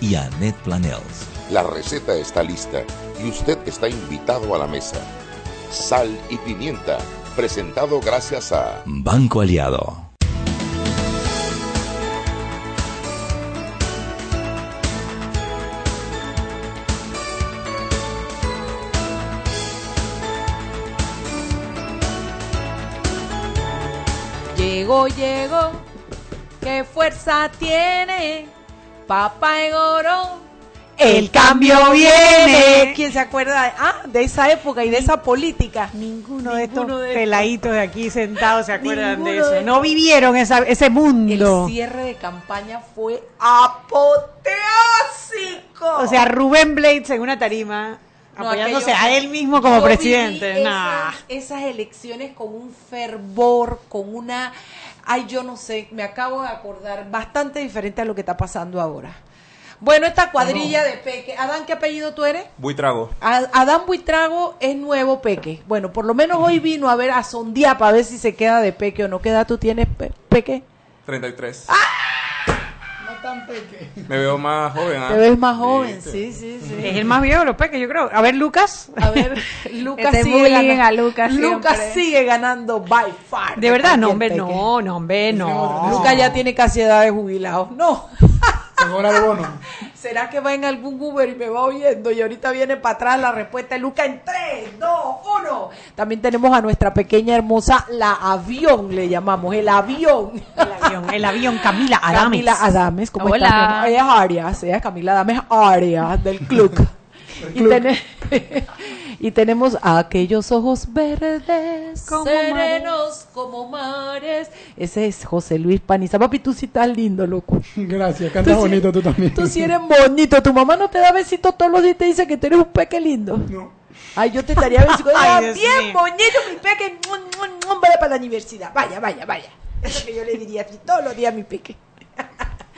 y Annette Planels. La receta está lista y usted está invitado a la mesa. Sal y pimienta, presentado gracias a Banco Aliado. Llegó, llegó, qué fuerza tiene, papá en oro. El cambio viene. ¿Quién se acuerda de, ah, de esa época y de esa política? Ninguno, de estos de- peladitos de aquí sentados se acuerdan de eso. de No vivieron esa- ese mundo. El cierre de campaña fue apoteósico. O sea, Rubén Blades en una tarima No, apoyándose aquello- a él mismo como presidente. Nah. Esas elecciones con un fervor, con una... Ay, yo no sé, me acabo de acordar, bastante diferente a lo que está pasando ahora. Bueno, esta cuadrilla de Peque. Adán, ¿qué apellido tú eres? Buitrago. Adán Buitrago es nuevo Peque. Bueno, por lo menos hoy vino a ver a sondear para ver si se queda de Peque o no. ¿Qué edad tú tienes, Pe- Peque? 33. Ah. No tan pequeño. Me veo más joven. ¿ah? Te ves más joven, sí, sí, sí. Es el más viejo de los peques, yo creo. A ver, Lucas. A ver, Lucas Este sigue bullying ganando. a Lucas Lucas sigue ganando by far. De verdad, no, hombre, Peque. no, no, hombre, no. Lucas ya tiene casi edad de jubilado. No. Se cobra el bono. ¿Será que va en algún Uber y me va oyendo? Y ahorita viene para atrás la respuesta de Lucas en 3, 2, 1. También tenemos a nuestra pequeña hermosa, la avión, le llamamos, el avión. El avión, el avión Camila Adames. Camila Adames, ¿cómo Hola. está? mi amor? Ella es Arias, ella es Camila Adames Arias del club. y, tene- y tenemos aquellos ojos verdes, Como serenos como mares. Ese es José Luis Paniza. Papi, tú sí estás lindo, loco. Gracias, cantas sí- bonito tú también. Tú sí eres bonito. Tu mamá no te da besitos todos los días y te dice que tú eres un peque lindo. No. Ay, yo te estaría besito. Ay, Ah, Dios bien mío. bonito, mi peque. Vaya para la universidad. Vaya, vaya, vaya. Eso que yo le diría todos los días a mi peque.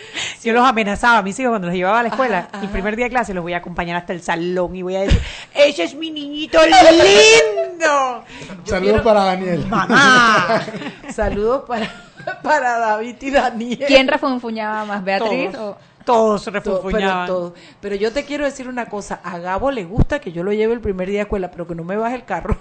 Yo los amenazaba a mis hijos cuando los llevaba a la escuela. Ajá, ajá. El primer día de clase los voy a acompañar hasta el salón y voy a decir, ese es mi niñito lindo. Saludos para Daniel. Mamá. Saludos para, para David y Daniel. ¿Quién refunfuñaba más, Beatriz? Todos, o- todos Todo, pero, refunfuñaban. todo. Pero yo te quiero decir una cosa. A Gabo le gusta que yo lo lleve el primer día de escuela, pero que no me baje el carro.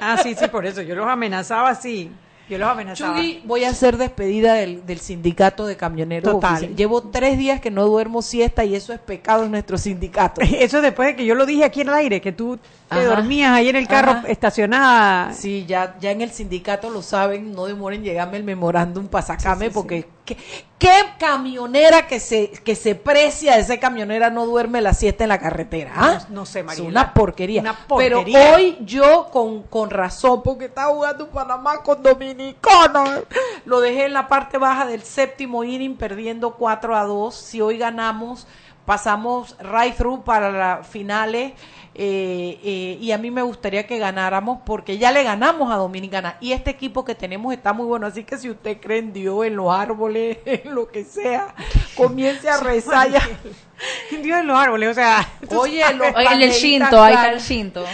Ah, sí, sí, por eso. Yo los amenazaba así. Yo los amenazaba. Chugui, voy a hacer despedida del, del sindicato de camioneros. Total. Llevo tres días que no duermo siesta y eso es pecado en nuestro sindicato. Eso después de que yo lo dije aquí en el aire, que tú te Ajá. dormías ahí en el carro Ajá. estacionada. Sí, ya, ya en el sindicato lo saben, no demoren en llegarme el memorándum para sacarme, porque ¿qué, qué camionera que se, que se precia, esa camionera no duerme la siesta en la carretera. ¿ah? No- no sé, Es Mariela. una porquería. Una porquería. Pero hoy yo con, con razón, porque estaba jugando Panamá con Dominicana, lo dejé en la parte baja del séptimo inning perdiendo 4 a 2. Si hoy ganamos, pasamos right through para las finales. eh, eh, y a mí me gustaría que ganáramos porque ya le ganamos a Dominicana y este equipo que tenemos está muy bueno así que si usted cree en Dios en los árboles en lo que sea comience a rezar ya Dios en los árboles, o sea. oye en el Shinto, ahí está el Shinto.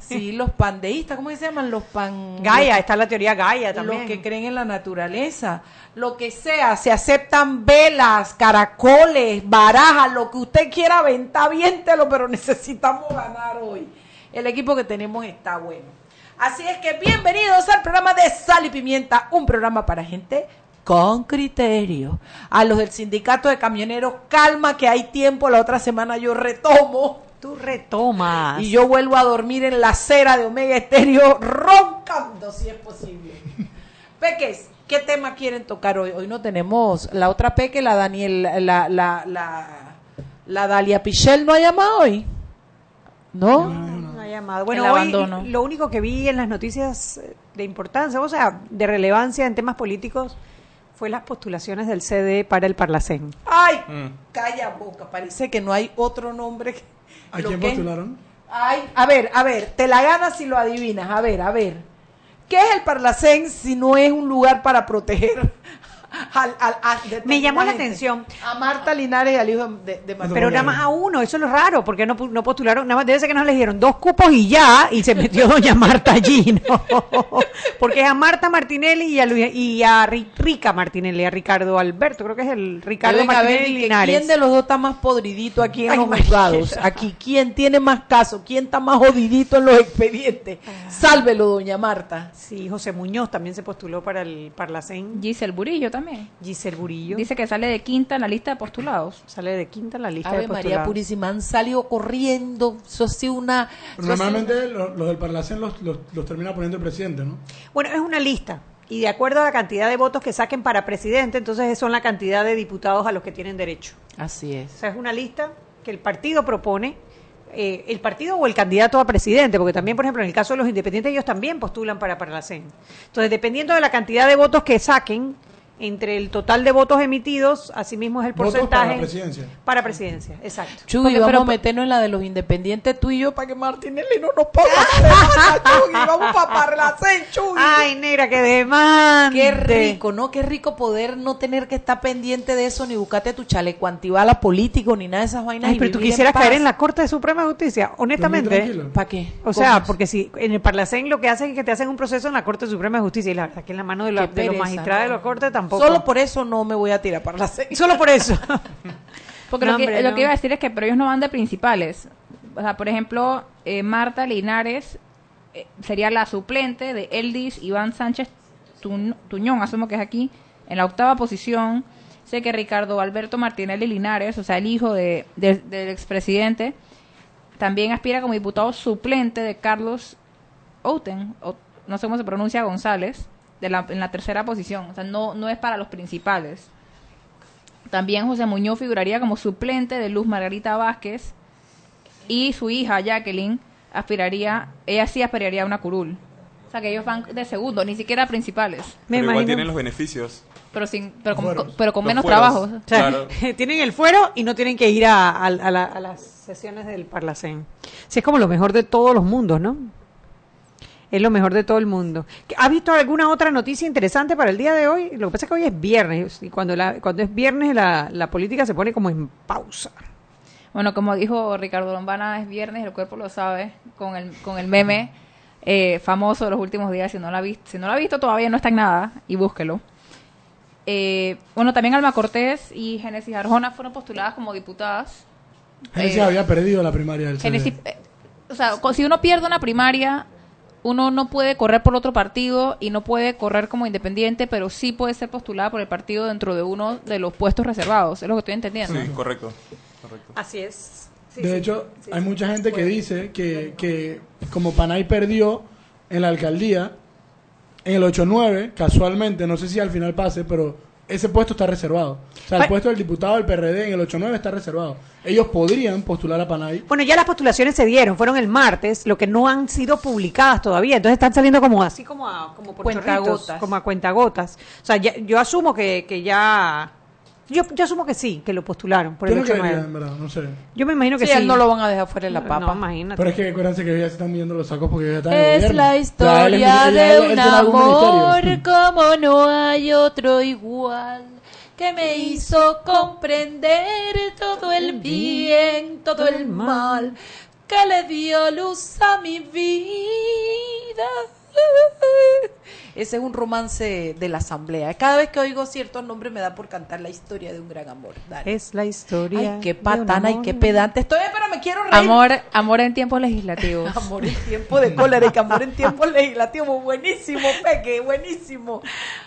Sí los pandeístas cómo se llaman los pan Gaia, está la teoría Gaia también. los que creen en la naturaleza, lo que sea, se aceptan velas, caracoles, barajas, lo que usted quiera aventar, aviéntelo, pero necesitamos ganar hoy. El equipo que tenemos está bueno. Así es que bienvenidos al programa de Sal y Pimienta, un programa para gente con criterio. A los del sindicato de camioneros, calma que hay tiempo, la otra semana yo retomo. Tú retomas. Y yo vuelvo a dormir en la acera de Omega Estéreo roncando si es posible. Peques, ¿qué tema quieren tocar hoy? Hoy no tenemos la otra Peque, la Daniel, la, la, la, la Dalia Pichel no ha llamado hoy. ¿No? No ha llamado. Bueno, hoy abandono. lo único que vi en las noticias eh, de importancia, o sea, de relevancia en temas políticos, fue las postulaciones del CD para el Parlacén. Ay, Mm. calla boca, parece que no hay otro nombre. que- ¿A quién que- postularon? Ay, a ver, a ver, te la ganas si lo adivinas. A ver, a ver. ¿Qué es el Parlacén si no es un lugar para proteger al, al- a Me llamó la gente? atención. A Marta Linares y al hijo de, de Marta Pero nada más a uno, eso es lo raro, porque no, no postularon, nada más debe ser que nos eligieron dos cupos y ya, y se metió doña Marta allí, ¿no? Porque es a Marta Martinelli y a, Luis- y a Ri- Rica Martinelli, a Ricardo Alberto, creo que es el Ricardo Deben Martinelli Linares. ¿Quién de los dos está más podridito aquí en Ay, los juzgados? Aquí, ¿quién tiene más caso? ¿Quién está más jodidito en los expedientes? Ah. Sálvelo, doña Marta. Sí, José Muñoz también se postuló para el Parlacén. Giselle Burillo también. Giselle Burillo. Dice que sale de quinta en la lista de postulados. sale de quinta en la lista Ave de María postulados. Purísima, han salido corriendo. Eso sido una... Normalmente lo- los del Parlacén los, los, los termina poniendo el presidente, ¿no? Bueno, es una lista. Y de acuerdo a la cantidad de votos que saquen para presidente, entonces son la cantidad de diputados a los que tienen derecho. Así O es. sea, es una lista que el partido propone, eh, el partido o el candidato a presidente, porque también, por ejemplo, en el caso de los independientes, ellos también postulan para Parlacén. Entonces, dependiendo de la cantidad de votos que saquen, entre el total de votos emitidos, asimismo es el Votos porcentaje. para la presidencia. Para presidencia, exacto. Chuy, Porque- vamos pero- a meternos en la de los independientes tú y yo para que Martinelli no nos ponga demanda, Chuy. Vamos para Parlacén, Chuy. Ay, negra, que demande. Qué rico, ¿no? Qué rico poder no tener que estar pendiente de eso, ni buscarte tu chaleco antibala político, ni nada de esas vainas. Ay, y pero tú quisieras caer en la Corte Suprema de Justicia, honestamente. tranquilo. ¿Para qué? O ¿Cómo sea, es? porque si en el Parlacén lo que hacen es que te hacen un proceso en la Corte Suprema de Justicia y la verdad que en la mano de, la- de los magistrados de la Corte tampoco. Solo por eso no me voy a tirar para la Solo por eso. Porque No, lo, que, hombre, lo no. que iba a decir es que pero ellos no van de principales. O sea, por ejemplo, eh, Marta Linares eh, sería la suplente de Eldis Iván Sánchez Tuñ- Tuñón, asumo que es aquí, en la octava posición. Sé que Ricardo Alberto Martinelli Linares, o sea, el hijo de, de- del expresidente, también aspira como diputado suplente de Carlos Outen, o no sé cómo se pronuncia González, de la, en la tercera posición. O sea, no, no es para los principales. También José Muñoz figuraría como suplente de Luz Margarita Vázquez y su hija Jacqueline aspiraría, ella sí aspiraría a una curul. O sea que ellos van de segundo, ni siquiera principales, Me Pero igual imagino. tienen los beneficios. pero sin, pero con, pero con menos fueros. trabajo. O sea, Claro. tienen el fuero y no tienen que ir a, a- a la- a las sesiones del Parlacén. Sí, es como lo mejor de todos los mundos, ¿no? Es lo mejor de todo el mundo. ¿Has visto alguna otra noticia interesante para el día de hoy? Lo que pasa es que hoy es viernes y cuando, la, cuando es viernes la, la política se pone como en pausa. Bueno, como dijo Ricardo Lombana, es viernes, el cuerpo lo sabe, con el, con el meme eh, famoso de los últimos días. Si no lo ha visto, si no lo ha visto todavía no está en nada, y búsquelo. Eh, bueno, también Alma Cortés y Génesis Arjona fueron postuladas como diputadas. Génesis Eh, había perdido la primaria del. Génesis, eh, o sea, si uno pierde una primaria, uno no puede correr por otro partido y no puede correr como independiente, pero sí puede ser postulada por el partido dentro de uno de los puestos reservados. Es lo que estoy entendiendo. Sí, correcto. correcto. Así es. de hecho, hay mucha gente que dice que, que como Panay perdió en la alcaldía, en el 8-9, casualmente, no sé si al final pase, pero ese puesto está reservado. O sea, el Pa- puesto del diputado del PRD en el 8-9 está reservado. Ellos podrían postular a Panay. Bueno, ya las postulaciones se dieron, fueron el martes, lo que no han sido publicadas todavía, entonces están saliendo como así como a como por Cuentagotas. como a cuentagotas. O sea, ya- yo asumo que, que ya yo, yo asumo que sí, que lo postularon por Yo el no 8 creería, en verdad, no sé. Yo me imagino que Sí, sí. él no lo van a dejar fuera de la papa. No, imagínate. Pero es que acuérdense que ya se están viendo los sacos porque ya están en el Es gobierno. la Ya él es- historia ya él- de él un tiene algún amor ministerio. como no hay otro igual que me hizo comprender todo el bien, todo el mal que le dio luz a mi vida. Ese es un romance de la asamblea. Cada vez que oigo ciertos nombres me da por cantar la historia de un gran amor. Dale. Es la historia. Ay, qué patana y qué pedante. Estoy, pero me quiero reír. Amor, amor en tiempos legislativos. Amor en tiempo de cólera y que amor en tiempo legislativo. Buenísimo, Peque, buenísimo.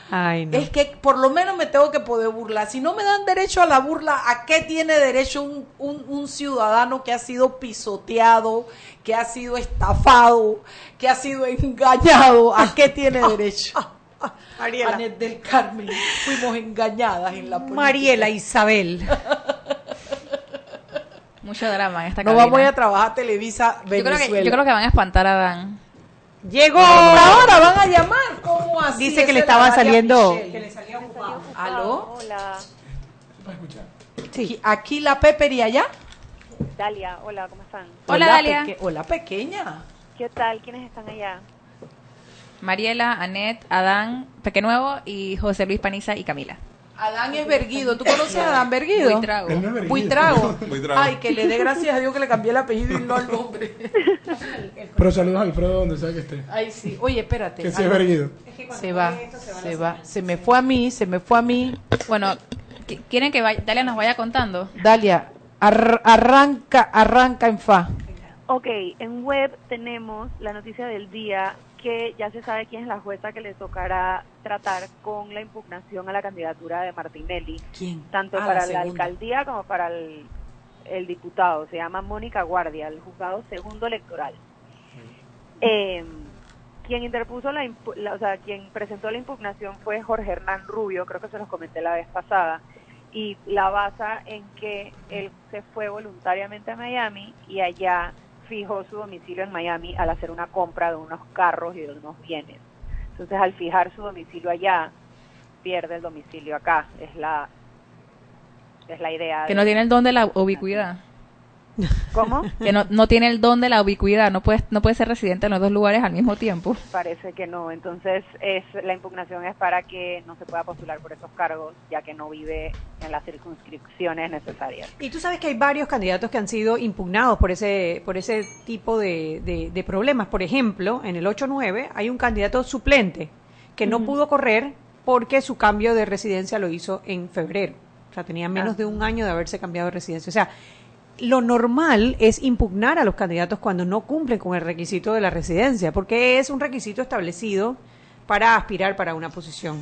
Ay, no. Es que por lo menos me tengo que poder burlar. Si no me dan derecho a la burla, ¿a qué tiene derecho un, un- un ciudadano que ha sido pisoteado, que ha sido estafado, que ha sido engañado? ¿A qué tiene derecho? Mariela. Anet del Carmen, fuimos engañadas en la política. Mariela Isabel. Mucho drama en esta No cabina. vamos a ir a trabajar a Televisa yo, creo Venezuela. que, yo creo que van a espantar a Dan. Llegó. Ahora van a llamar, ¿cómo así? Dice que le Ese estaba Natalia saliendo. Michel. Que le salía ocupado. ¿Aló? Hola, Sí. Aquí la Pepper y allá. Dalia, hola, ¿cómo están? Hola, Dalia. peque- hola, pequeña. ¿Qué tal? ¿Quiénes están allá? Mariela, Anet, Adán, Peque Nuevo y José Luis Paniza y Camila. Adán es Berguido. ¿Tú conoces a Adán Berguido? Muy trago. Él no verguido. Buitrago. Buitrago. Ay, que le dé gracias a Dios que le cambié el apellido y no el nombre. Pero saludos a Alfredo donde sea que esté. Ay, sí. Oye, espérate. Que sí es verguido. Se va, se va. Se me fue a mí, se me fue a mí. Bueno, ¿qu- ¿quieren que vaya- Dalia nos vaya contando? Dalia, ar- arranca, arranca en fa. Ok, en web tenemos la noticia del día que ya se sabe quién es la jueza que le tocará tratar con la impugnación a la candidatura de Martinelli, ¿Quién? tanto Ah, para la, alcaldía como para el, el diputado. Se llama Mónica Guardia, el juzgado segundo electoral. Eh, quien interpuso la, la- o sea, quien presentó la impugnación fue Jorge Hernán Rubio, creo que se los comenté la vez pasada, y la basa en que él se fue voluntariamente a Miami y allá fijó su domicilio en Miami al hacer una compra de unos carros y de unos bienes. Entonces, al fijar su domicilio allá, pierde el domicilio acá. Es la es la idea. Que de- no tiene el don de la ubicuidad. ¿Cómo? Que no, no tiene el don de la ubicuidad. No puede, no puede ser residente en los dos lugares al mismo tiempo. Parece que no. Entonces, es la impugnación es para que no se pueda postular por esos cargos, ya que no vive en las circunscripciones necesarias. Y tú sabes que hay varios candidatos que han sido impugnados por ese, por ese tipo de, de- de problemas. Por ejemplo, en el 8-9 hay un candidato suplente que no pudo correr porque su cambio de residencia lo hizo en febrero. O sea, tenía menos Ah. de un año de haberse cambiado de residencia. O sea, lo normal es impugnar a los candidatos cuando no cumplen con el requisito de la residencia, porque es un requisito establecido para aspirar para una posición.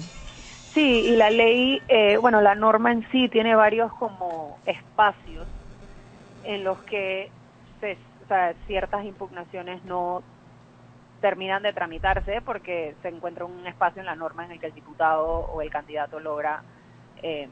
Sí, y la ley, eh, bueno, la norma en sí tiene varios como espacios en los que se, o sea, ciertas impugnaciones no terminan de tramitarse porque se encuentra un espacio en la norma en el que el diputado o el candidato logra eh,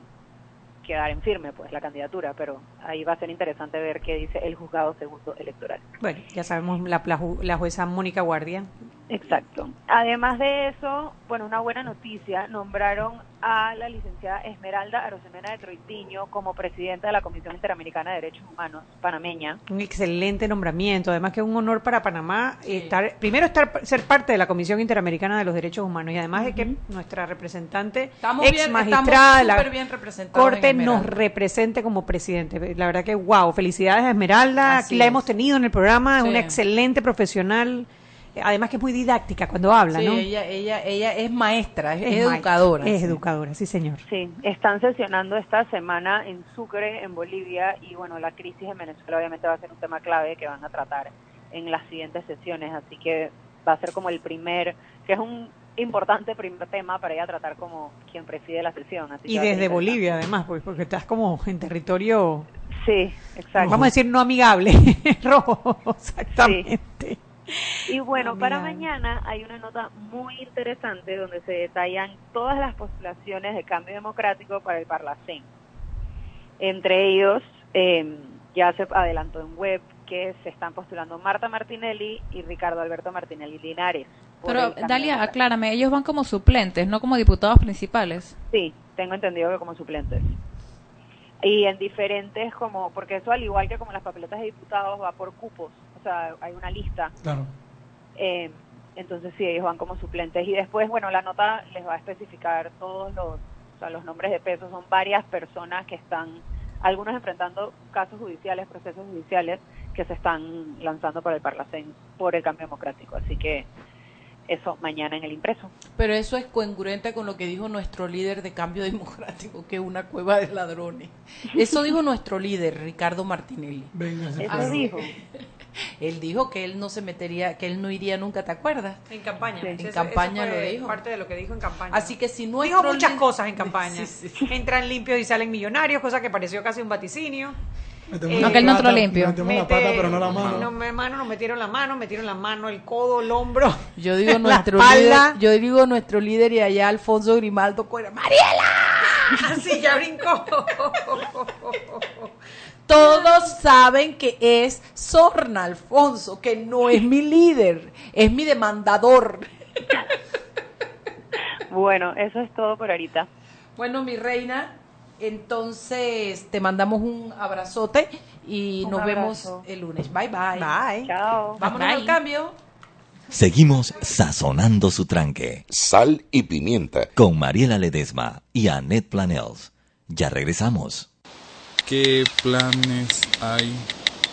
quedar en firme pues la candidatura, pero ahí va a ser interesante ver qué dice el juzgado segundo electoral. Bueno, ya sabemos la, la ju- la jueza Mónica Guardia. Exacto. Además de eso, bueno, una buena noticia, nombraron a la licenciada Esmeralda Arosemena de Troitiño como presidenta de la Comisión Interamericana de Derechos Humanos panameña. Un excelente nombramiento, además que es un honor para Panamá estar, primero estar ser parte de la Comisión Interamericana de los Derechos Humanos y además de que nuestra representante Estamos ex bien, magistrada de estamos la bien Corte nos represente como presidente. La verdad que wow, felicidades a Esmeralda, Así aquí la es. hemos tenido en el programa, es Sí. una excelente profesional, además que es muy didáctica cuando habla, Sí, ¿no? ella, ella, ella es maestra, es, Es maestra, educadora. Es sí. educadora, sí señor. Sí, están sesionando esta semana en Sucre, en Bolivia, y bueno, la crisis en Venezuela obviamente va a ser un tema clave que van a tratar en las siguientes sesiones, así que va a ser como el primer, que es un importante primer tema para ella tratar como quien preside la sesión. Así Y desde. Bolivia además, pues, porque estás como en territorio, Sí, exacto. vamos a decir no amigable, rojo, exactamente. Y bueno, para mañana hay una nota muy interesante donde se detallan todas las postulaciones de cambio democrático para el Parlacén. Entre ellos, eh, ya se adelantó en web que se están postulando Marta Martinelli y Ricardo Alberto Martinelli Linares. Pero, Dalia, aclárame, ellos van como suplentes, no como diputados principales. Sí, tengo entendido que como suplentes. Y en diferentes, como, porque eso al igual que como las papeletas de diputados va por cupos, o sea, hay una lista. Claro. Eh, entonces sí, ellos van como suplentes. Y después, bueno, la nota les va a especificar todos los, o sea, los nombres de peso. Son varias personas que están, algunos enfrentando casos judiciales, procesos judiciales, que se están lanzando para el Parlacén por el cambio democrático. Así que eso mañana en el impreso. Pero eso es congruente con lo que dijo nuestro líder de Cambio Democrático, que es una cueva de ladrones. Eso dijo nuestro líder, Ricardo Martinelli. Venga, Eso dijo. Él dijo que él no se metería, que él no iría nunca, ¿te acuerdas? En campaña. Sí. En Eso- campaña eso fue lo dijo. Parte de lo que dijo en campaña. Así que si no dijo muchas cosas en campaña. Sí, sí. Entran limpios y salen millonarios, cosa que pareció casi un vaticinio. Metemos la Aunque él no limpio. Metemos la Mete- pata, pero no la mano. No, mi hermano, nos metieron la mano, metieron la mano, el codo, el hombro. Yo digo la nuestro espalda. líder, yo digo nuestro líder y allá Alfonso Grimaldo Cuera. ¡Mariela! Así ya brincó. Todos saben que es Sorna Alfonso, que no es mi líder, es mi demandador. Bueno, eso es todo por ahorita. Bueno, mi reina, entonces te mandamos un abrazote y Un nos abrazo. vemos el lunes. Bye bye. Bye. Chao. Vámonos Bye. al cambio. Seguimos sazonando su tranque Sal y pimienta. con Mariela Ledesma y Annette Planels. Ya regresamos. ¿Qué planes hay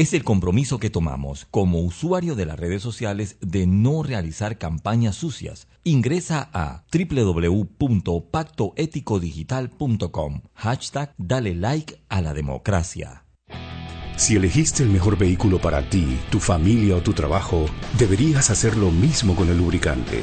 Es el compromiso que tomamos como usuario de las redes sociales de no realizar campañas sucias. Ingresa a www.pactoeticodigital.com. Hashtag dale like a la democracia. Si elegiste el mejor vehículo para ti, tu familia o tu trabajo, deberías hacer lo mismo con el lubricante.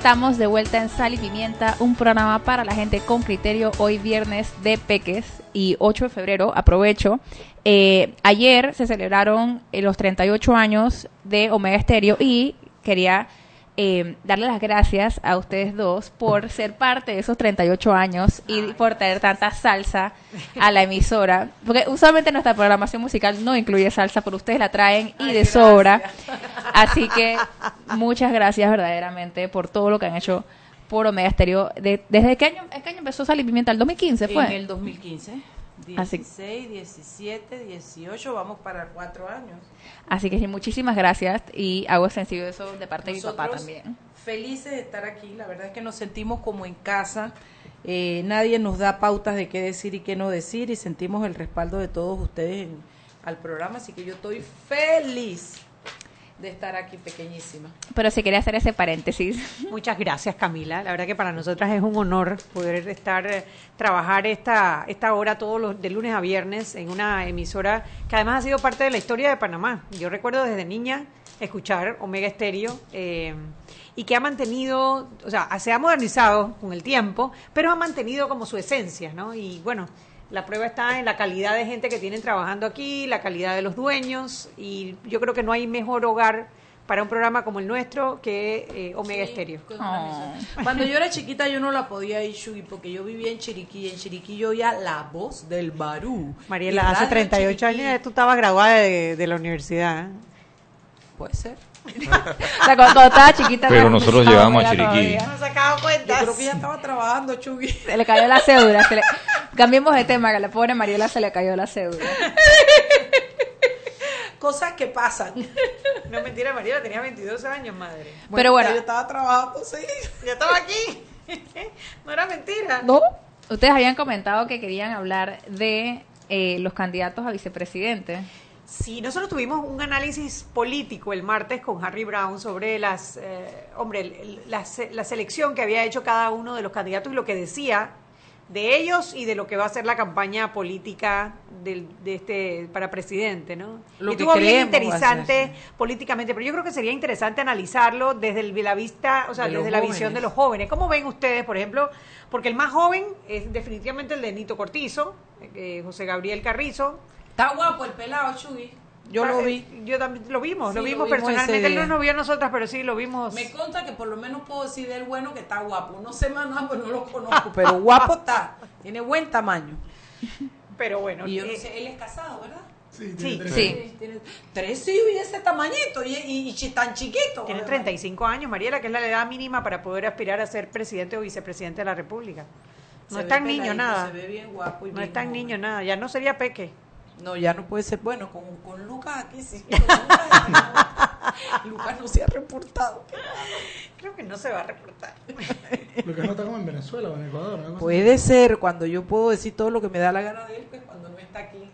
Estamos de vuelta en Sal y Pimienta, un programa para la gente con criterio. Hoy viernes de Peques y 8 de febrero, aprovecho. Eh, ayer se celebraron eh, los 38 años de Omega Stereo y quería eh, darle las gracias a ustedes dos por ser parte de esos 38 años y por traer tanta salsa a la emisora. Porque usualmente nuestra programación musical no incluye salsa, pero ustedes la traen y de sobra. Así que muchas gracias verdaderamente por todo lo que han hecho por Omega Stereo. De- ¿Desde qué año, qué año empezó Sal y Pimienta? ¿El 2015 fue? En el 2015. Así- 16, 17, 18, vamos para cuatro años. Así que sí, muchísimas gracias y hago sencillo eso de parte de mi papá también. Felices de estar aquí, la verdad es que nos sentimos como en casa. Eh, nadie nos da pautas de qué decir y qué no decir y sentimos el respaldo de todos ustedes en- al programa, así que yo estoy feliz de estar aquí pequeñísima. Pero si quería hacer ese paréntesis. Muchas gracias, Camila. La verdad que para nosotras es un honor poder estar, eh, trabajar esta, esta hora todos los, de lunes a viernes en una emisora que además ha sido parte de la historia de Panamá. Yo recuerdo desde niña escuchar Omega Estéreo eh, y que ha mantenido, o sea, se ha modernizado con el tiempo, pero ha mantenido como su esencia, ¿no? Y bueno, la prueba está en la calidad de gente que tienen trabajando aquí, la calidad de los dueños y yo creo que no hay mejor hogar para un programa como el nuestro que eh, Omega Estéreo. Cuando yo era chiquita yo no la podía ir, Shugi, porque yo vivía en Chiriquí y en Chiriquí yo oía la voz del Barú. Mariela, hace Radio 38 Chiriquí. años tú estabas graduada de, de la universidad. ¿eh? Puede ser. O sea, cuando, cuando estaba chiquita. Pero no nosotros llevamos a Chiriquí. todavía. No sacaba Yo cuentas. creo que ya estaba trabajando, Chugui. Se le cayó la cédula. se le- Cambiemos de tema, que a la pobre Mariela se le cayó la cédula. Cosas que pasan. No, mentira, Mariela tenía 22 años, madre. Pero bueno. Yo estaba trabajando, sí. Ya estaba aquí. no era mentira. ¿No? Ustedes habían comentado que querían hablar de eh, los candidatos a vicepresidente. Sí, nosotros tuvimos un análisis político el martes con Harry Brown sobre las, eh, hombre, la, se- la selección que había hecho cada uno de los candidatos y lo que decía de ellos y de lo que va a ser la campaña política del, de este para presidente, ¿no? Lo y estuvo bien interesante políticamente, pero yo creo que sería interesante analizarlo desde el- la vista, o sea, De desde la visión de los jóvenes. ¿Cómo ven ustedes, por ejemplo? Porque el más joven es definitivamente el de Nito Cortizo, eh, José Gabriel Carrizo, Está guapo el pelado, Chuy. Yo lo vi. Yo también lo vimos, Sí, lo lo vimos personalmente. Él no nos vio a nosotras, pero sí lo vimos. Me consta que por lo menos puedo decir del bueno que está guapo. No sé más nada, pues no lo conozco, pero guapo está. Tiene buen tamaño. Pero bueno, Y yo no eh, sé, él es casado, ¿verdad? Sí, Sí, tres sí. años. Tiene tres hijos y ese tamañito y, y, y chi- tan chiquito. tiene además. 35 años, Mariela, que es la edad mínima para poder aspirar a ser presidente o vicepresidente de la República. No Se es tan niño nada. Se ve bien guapo y No bien es tan joven. niño nada. Ya no sería peque. No, ya no puede ser. Bueno, con, con Lucas aquí sí. Con Lucas, no. Lucas no se ha reportado. Creo que no se va a reportar. Lo que no está como en Venezuela o en Ecuador. así. Puede ser cuando yo puedo decir todo lo que me da la gana de él, pues cuando no está aquí.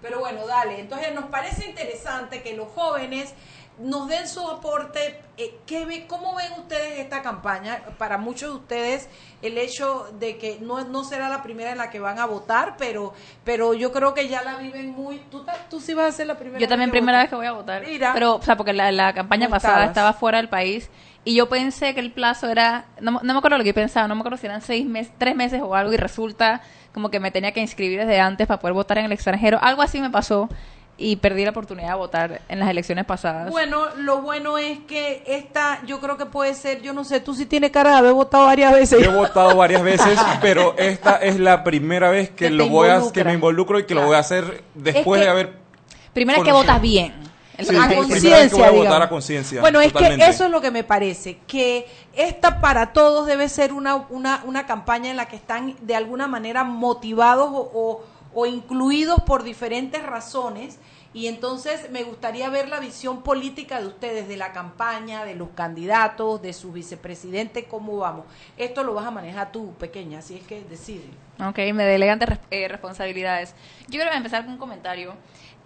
Pero bueno, dale. Entonces nos parece interesante que los jóvenes nos den su aporte. Eh, ¿qué ve- ¿Cómo ven ustedes esta campaña? Para muchos de ustedes el hecho de que no, no será la primera en la que van a votar, pero pero yo creo que ya la viven muy... ¿Tú, tú sí vas a ser la primera Yo también primera vez que voy a votar. Mira. Pero, o sea, porque la, la campaña pasada estabas. estaba fuera del país y yo pensé que el plazo era, no, me- no me acuerdo lo que yo pensaba, no me acuerdo si eran seis meses, tres meses o algo y resulta como que me tenía que inscribir desde antes para poder votar en el extranjero. Algo así me pasó y perdí la oportunidad de votar en las elecciones pasadas. Bueno, lo bueno es que esta, yo creo que puede ser, yo no sé, tú sí tienes cara de haber votado varias veces. Yo he votado varias veces, pero esta es la primera vez que, lo voy a, que me involucro y que lo voy a hacer después Es que- de haber Primera es que votas bien. Sí, a conciencia, votar a digamos. conciencia. Bueno, es totalmente. que eso es lo que me parece, que esta para todos debe ser una, una, una campaña en la que están de alguna manera motivados o, o- o incluidos por diferentes razones. Y entonces me gustaría ver la visión política de ustedes, de la campaña, de los candidatos, de sus vicepresidentes, cómo vamos. Esto lo vas a manejar tú, pequeña, así es que decide. Ok, me delegan de eh, responsabilidades. Yo quiero empezar con un comentario.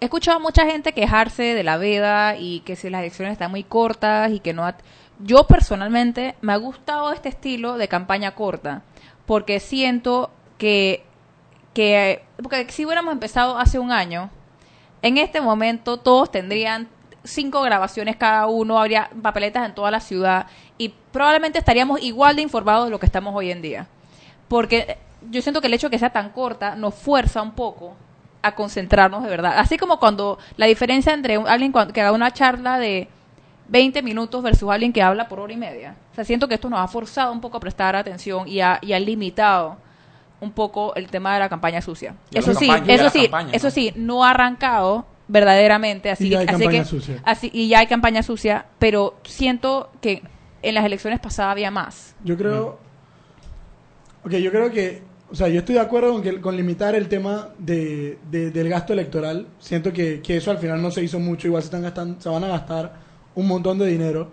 He escuchado a mucha gente quejarse de la veda y que si las elecciones están muy cortas y que no... Yo personalmente me ha gustado este estilo de campaña corta porque siento que, que porque si hubiéramos empezado hace un año, en este momento todos tendrían cinco grabaciones cada uno, habría papeletas en toda la ciudad y probablemente estaríamos igual de informados de lo que estamos hoy en día. Porque yo siento que el hecho de que sea tan corta nos fuerza un poco a concentrarnos de verdad. Así como cuando la diferencia entre alguien que haga una charla de 20 minutos versus alguien que habla por hora y media. O sea, siento que esto nos ha forzado un poco a prestar atención y ha, y ha limitado un poco el tema de la campaña sucia. Eso sí, campaña, eso sí, campaña, eso ¿no? sí, no ha arrancado verdaderamente, así, Y ya hay así campaña que sucia. así y ya hay campaña sucia, pero siento que en las elecciones pasadas había más. Yo creo. Ok, yo creo que. O sea, yo estoy de acuerdo con, que, con limitar el tema de, de- del gasto electoral. Siento que, que eso al final no se hizo mucho. Igual se, están gastando, se van a gastar un montón de dinero.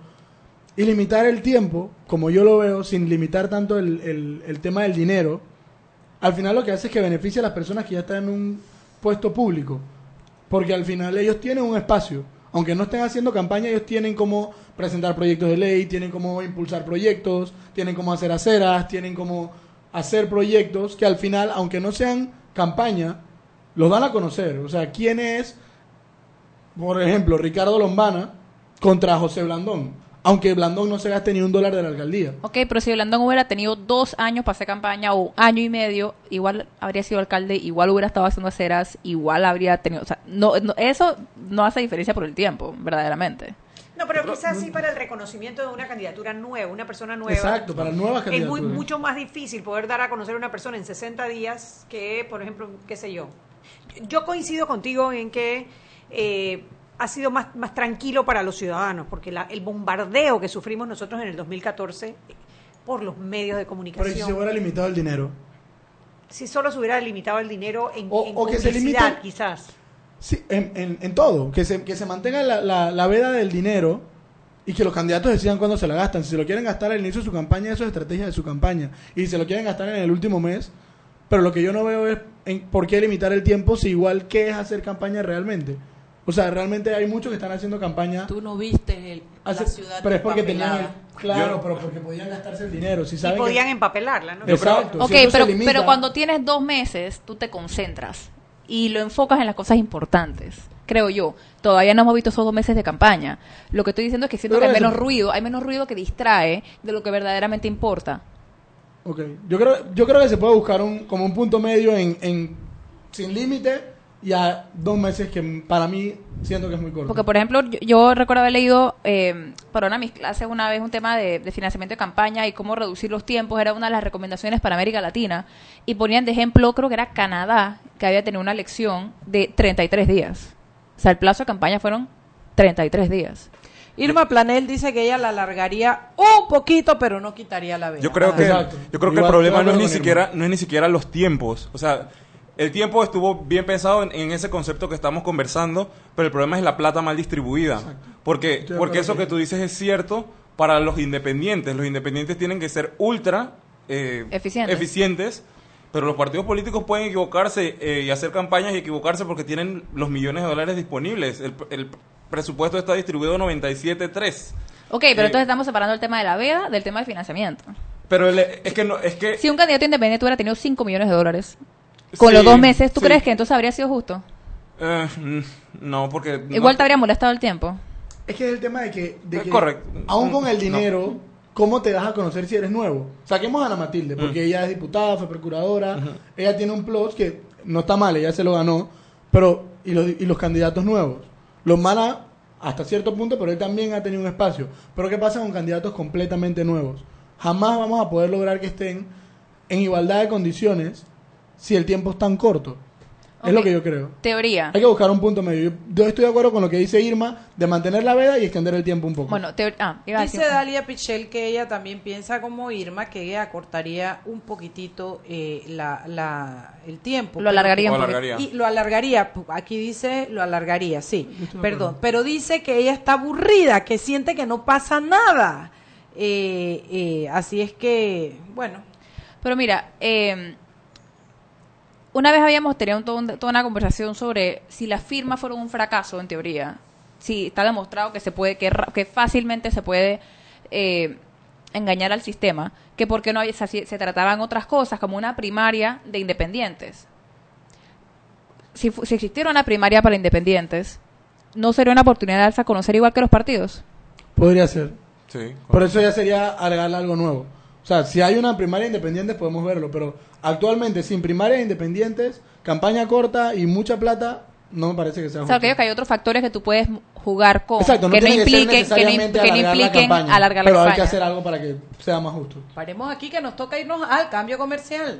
Y limitar el tiempo, como yo lo veo, sin limitar tanto el, el- el tema del dinero, al final lo que hace es que beneficia a las personas que ya están en un puesto público. Porque al final ellos tienen un espacio. Aunque no estén haciendo campaña, ellos tienen como presentar proyectos de ley, tienen como impulsar proyectos, tienen como hacer aceras, tienen como hacer proyectos que al final, aunque no sean campaña, los dan a conocer. O sea, ¿quién es, por ejemplo, Ricardo Lombana contra José Blandón? Aunque Blandón no se gaste ni un dólar de la alcaldía. Ok, pero si Blandón hubiera tenido dos años para hacer campaña o año y medio, igual habría sido alcalde, igual hubiera estado haciendo aceras, igual habría tenido... O sea, no, no- eso no hace diferencia por el tiempo, verdaderamente. No, pero quizás sí para el reconocimiento de una candidatura nueva, una persona nueva. Exacto, para nuevas Es muy, candidaturas. mucho más difícil poder dar a conocer a una persona en 60 días que, por ejemplo, qué sé yo. Yo coincido contigo en que eh, ha sido más, más tranquilo para los ciudadanos, porque la- el bombardeo que sufrimos nosotros en el 2014 por los medios de Pero comunicación. si se hubiera limitado el dinero. si solo se hubiera limitado el dinero en, O- en o que se limite- quizás. Sí, en, en, en todo. Que se, que se mantenga la, la, la veda del dinero y que los candidatos decidan cuándo se la gastan. Si se lo quieren gastar al inicio de su campaña, eso es estrategia de su campaña. Y si se lo quieren gastar en el último mes, Pero lo que yo no veo es en por qué limitar el tiempo si igual qué es hacer campaña realmente. O sea, realmente hay muchos que están haciendo campaña. Tú no viste el, hace- la ciudad pero es porque tenían el, claro, Yo- pero porque podían gastarse el dinero. Si Y saben que- podían empapelarla, ¿no? Exacto. Ok, si pero, limita- pero cuando tienes dos meses, tú te concentras y lo enfocas en las cosas importantes, creo yo. Todavía no hemos visto esos dos meses de campaña. Lo que estoy diciendo es que siento Pero que hay eso- menos ruido, hay menos ruido que distrae de lo que verdaderamente importa. Ok, yo creo, yo creo que se puede buscar un, como un punto medio en, en sin límite y a dos meses que para mí siento que es muy corto. Porque, por ejemplo, yo, yo recuerdo haber leído eh, para una de mis clases una vez un tema de, de financiamiento de campaña y cómo reducir los tiempos. Era una de las recomendaciones para América Latina. Y ponían de ejemplo, creo que era Canadá, que había tenido una elección de 33 días. O sea, el plazo de campaña fueron 33 días. Irma Planel dice que ella la alargaría un poquito, pero no quitaría la veda. Yo creo que, Exacto. yo creo que el problema no es, ni siquiera, no es ni siquiera los tiempos. O sea, el tiempo estuvo bien pensado en, en ese concepto que estamos conversando, pero el problema es la plata mal distribuida. Porque, de porque acuerdo eso que tú dices es cierto para los independientes. Los independientes tienen que ser ultra eh, Eficientes. eficientes, pero los partidos políticos pueden equivocarse eh, y hacer campañas y equivocarse porque tienen los millones de dólares disponibles. El, el presupuesto está distribuido 97-3. Ok, pero Eh, entonces estamos separando el tema de la veda del tema del financiamiento. Pero el- es que no, es que Si un candidato independiente hubiera tenido 5 millones de dólares con Sí, los dos meses, ¿tú sí. crees que entonces habría sido justo? Eh, mm, no, porque... no- Igual te habría molestado el tiempo. Es que es el tema de que, de que correcto. aún con el No. dinero, ¿cómo te das a conocer si eres nuevo? Saquemos a Ana Matilde, porque ella es diputada, fue procuradora, ella tiene un plus que no está mal, ella se lo ganó, pero y los, y los candidatos nuevos. Los mala hasta cierto punto, pero él también ha tenido un espacio. Pero ¿qué pasa con candidatos completamente nuevos? Jamás vamos a poder lograr que estén en igualdad de condiciones si el tiempo es tan corto. Es lo que yo creo. Teoría. Hay que buscar un punto medio. Yo, yo estoy de acuerdo con lo que dice Irma de mantener la veda y extender el tiempo un poco. Bueno, teoría. Ah, iba a decir- Dice Dalia Pichel que ella también piensa como Irma, que ella cortaría un poquitito eh, la, la- el tiempo. Lo alargaría Lo. Y lo alargaría, aquí dice lo alargaría, sí, perdón, pero dice que ella está aburrida, que siente que no pasa nada. Eh, eh, así es que, bueno, Pero mira, eh, una vez habíamos tenido un- toda una conversación sobre si las firmas fueron un fracaso, en teoría. Si está demostrado que se puede, que, ra- que fácilmente se puede eh, engañar al sistema, que porque no se, se trataban otras cosas, como una primaria de independientes. Si existiera una primaria para independientes, ¿no sería una oportunidad de darse a conocer igual que los partidos? Podría ser. Sí, Por eso ya sería agregarle algo nuevo. O sea, si hay una primaria independiente podemos verlo, pero actualmente sin primarias independientes, campaña corta y mucha plata, no me parece que sea O sea, justo. creo que hay otros factores que tú puedes jugar con, Exacto, no que, no que impliquen, que, no, necesariamente que no alargar la impliquen campaña, alargar la pero hay que campaña. hacer algo para que sea más justo. paremos aquí que nos toca irnos al cambio comercial.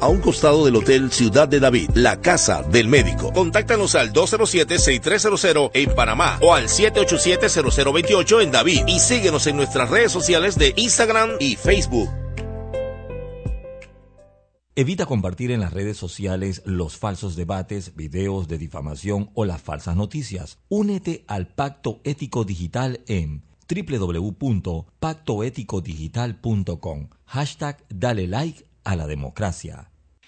a un costado del Hotel Ciudad de David. La Casa del Médico. Contáctanos al 207-6300 en Panamá o al 787-0028 en David y síguenos en nuestras redes sociales de Instagram y Facebook. Evita compartir en las redes sociales los falsos debates, videos de difamación o las falsas noticias. Únete al Pacto Ético Digital en www.pactoeticodigital.com. Hashtag Dale like a la democracia.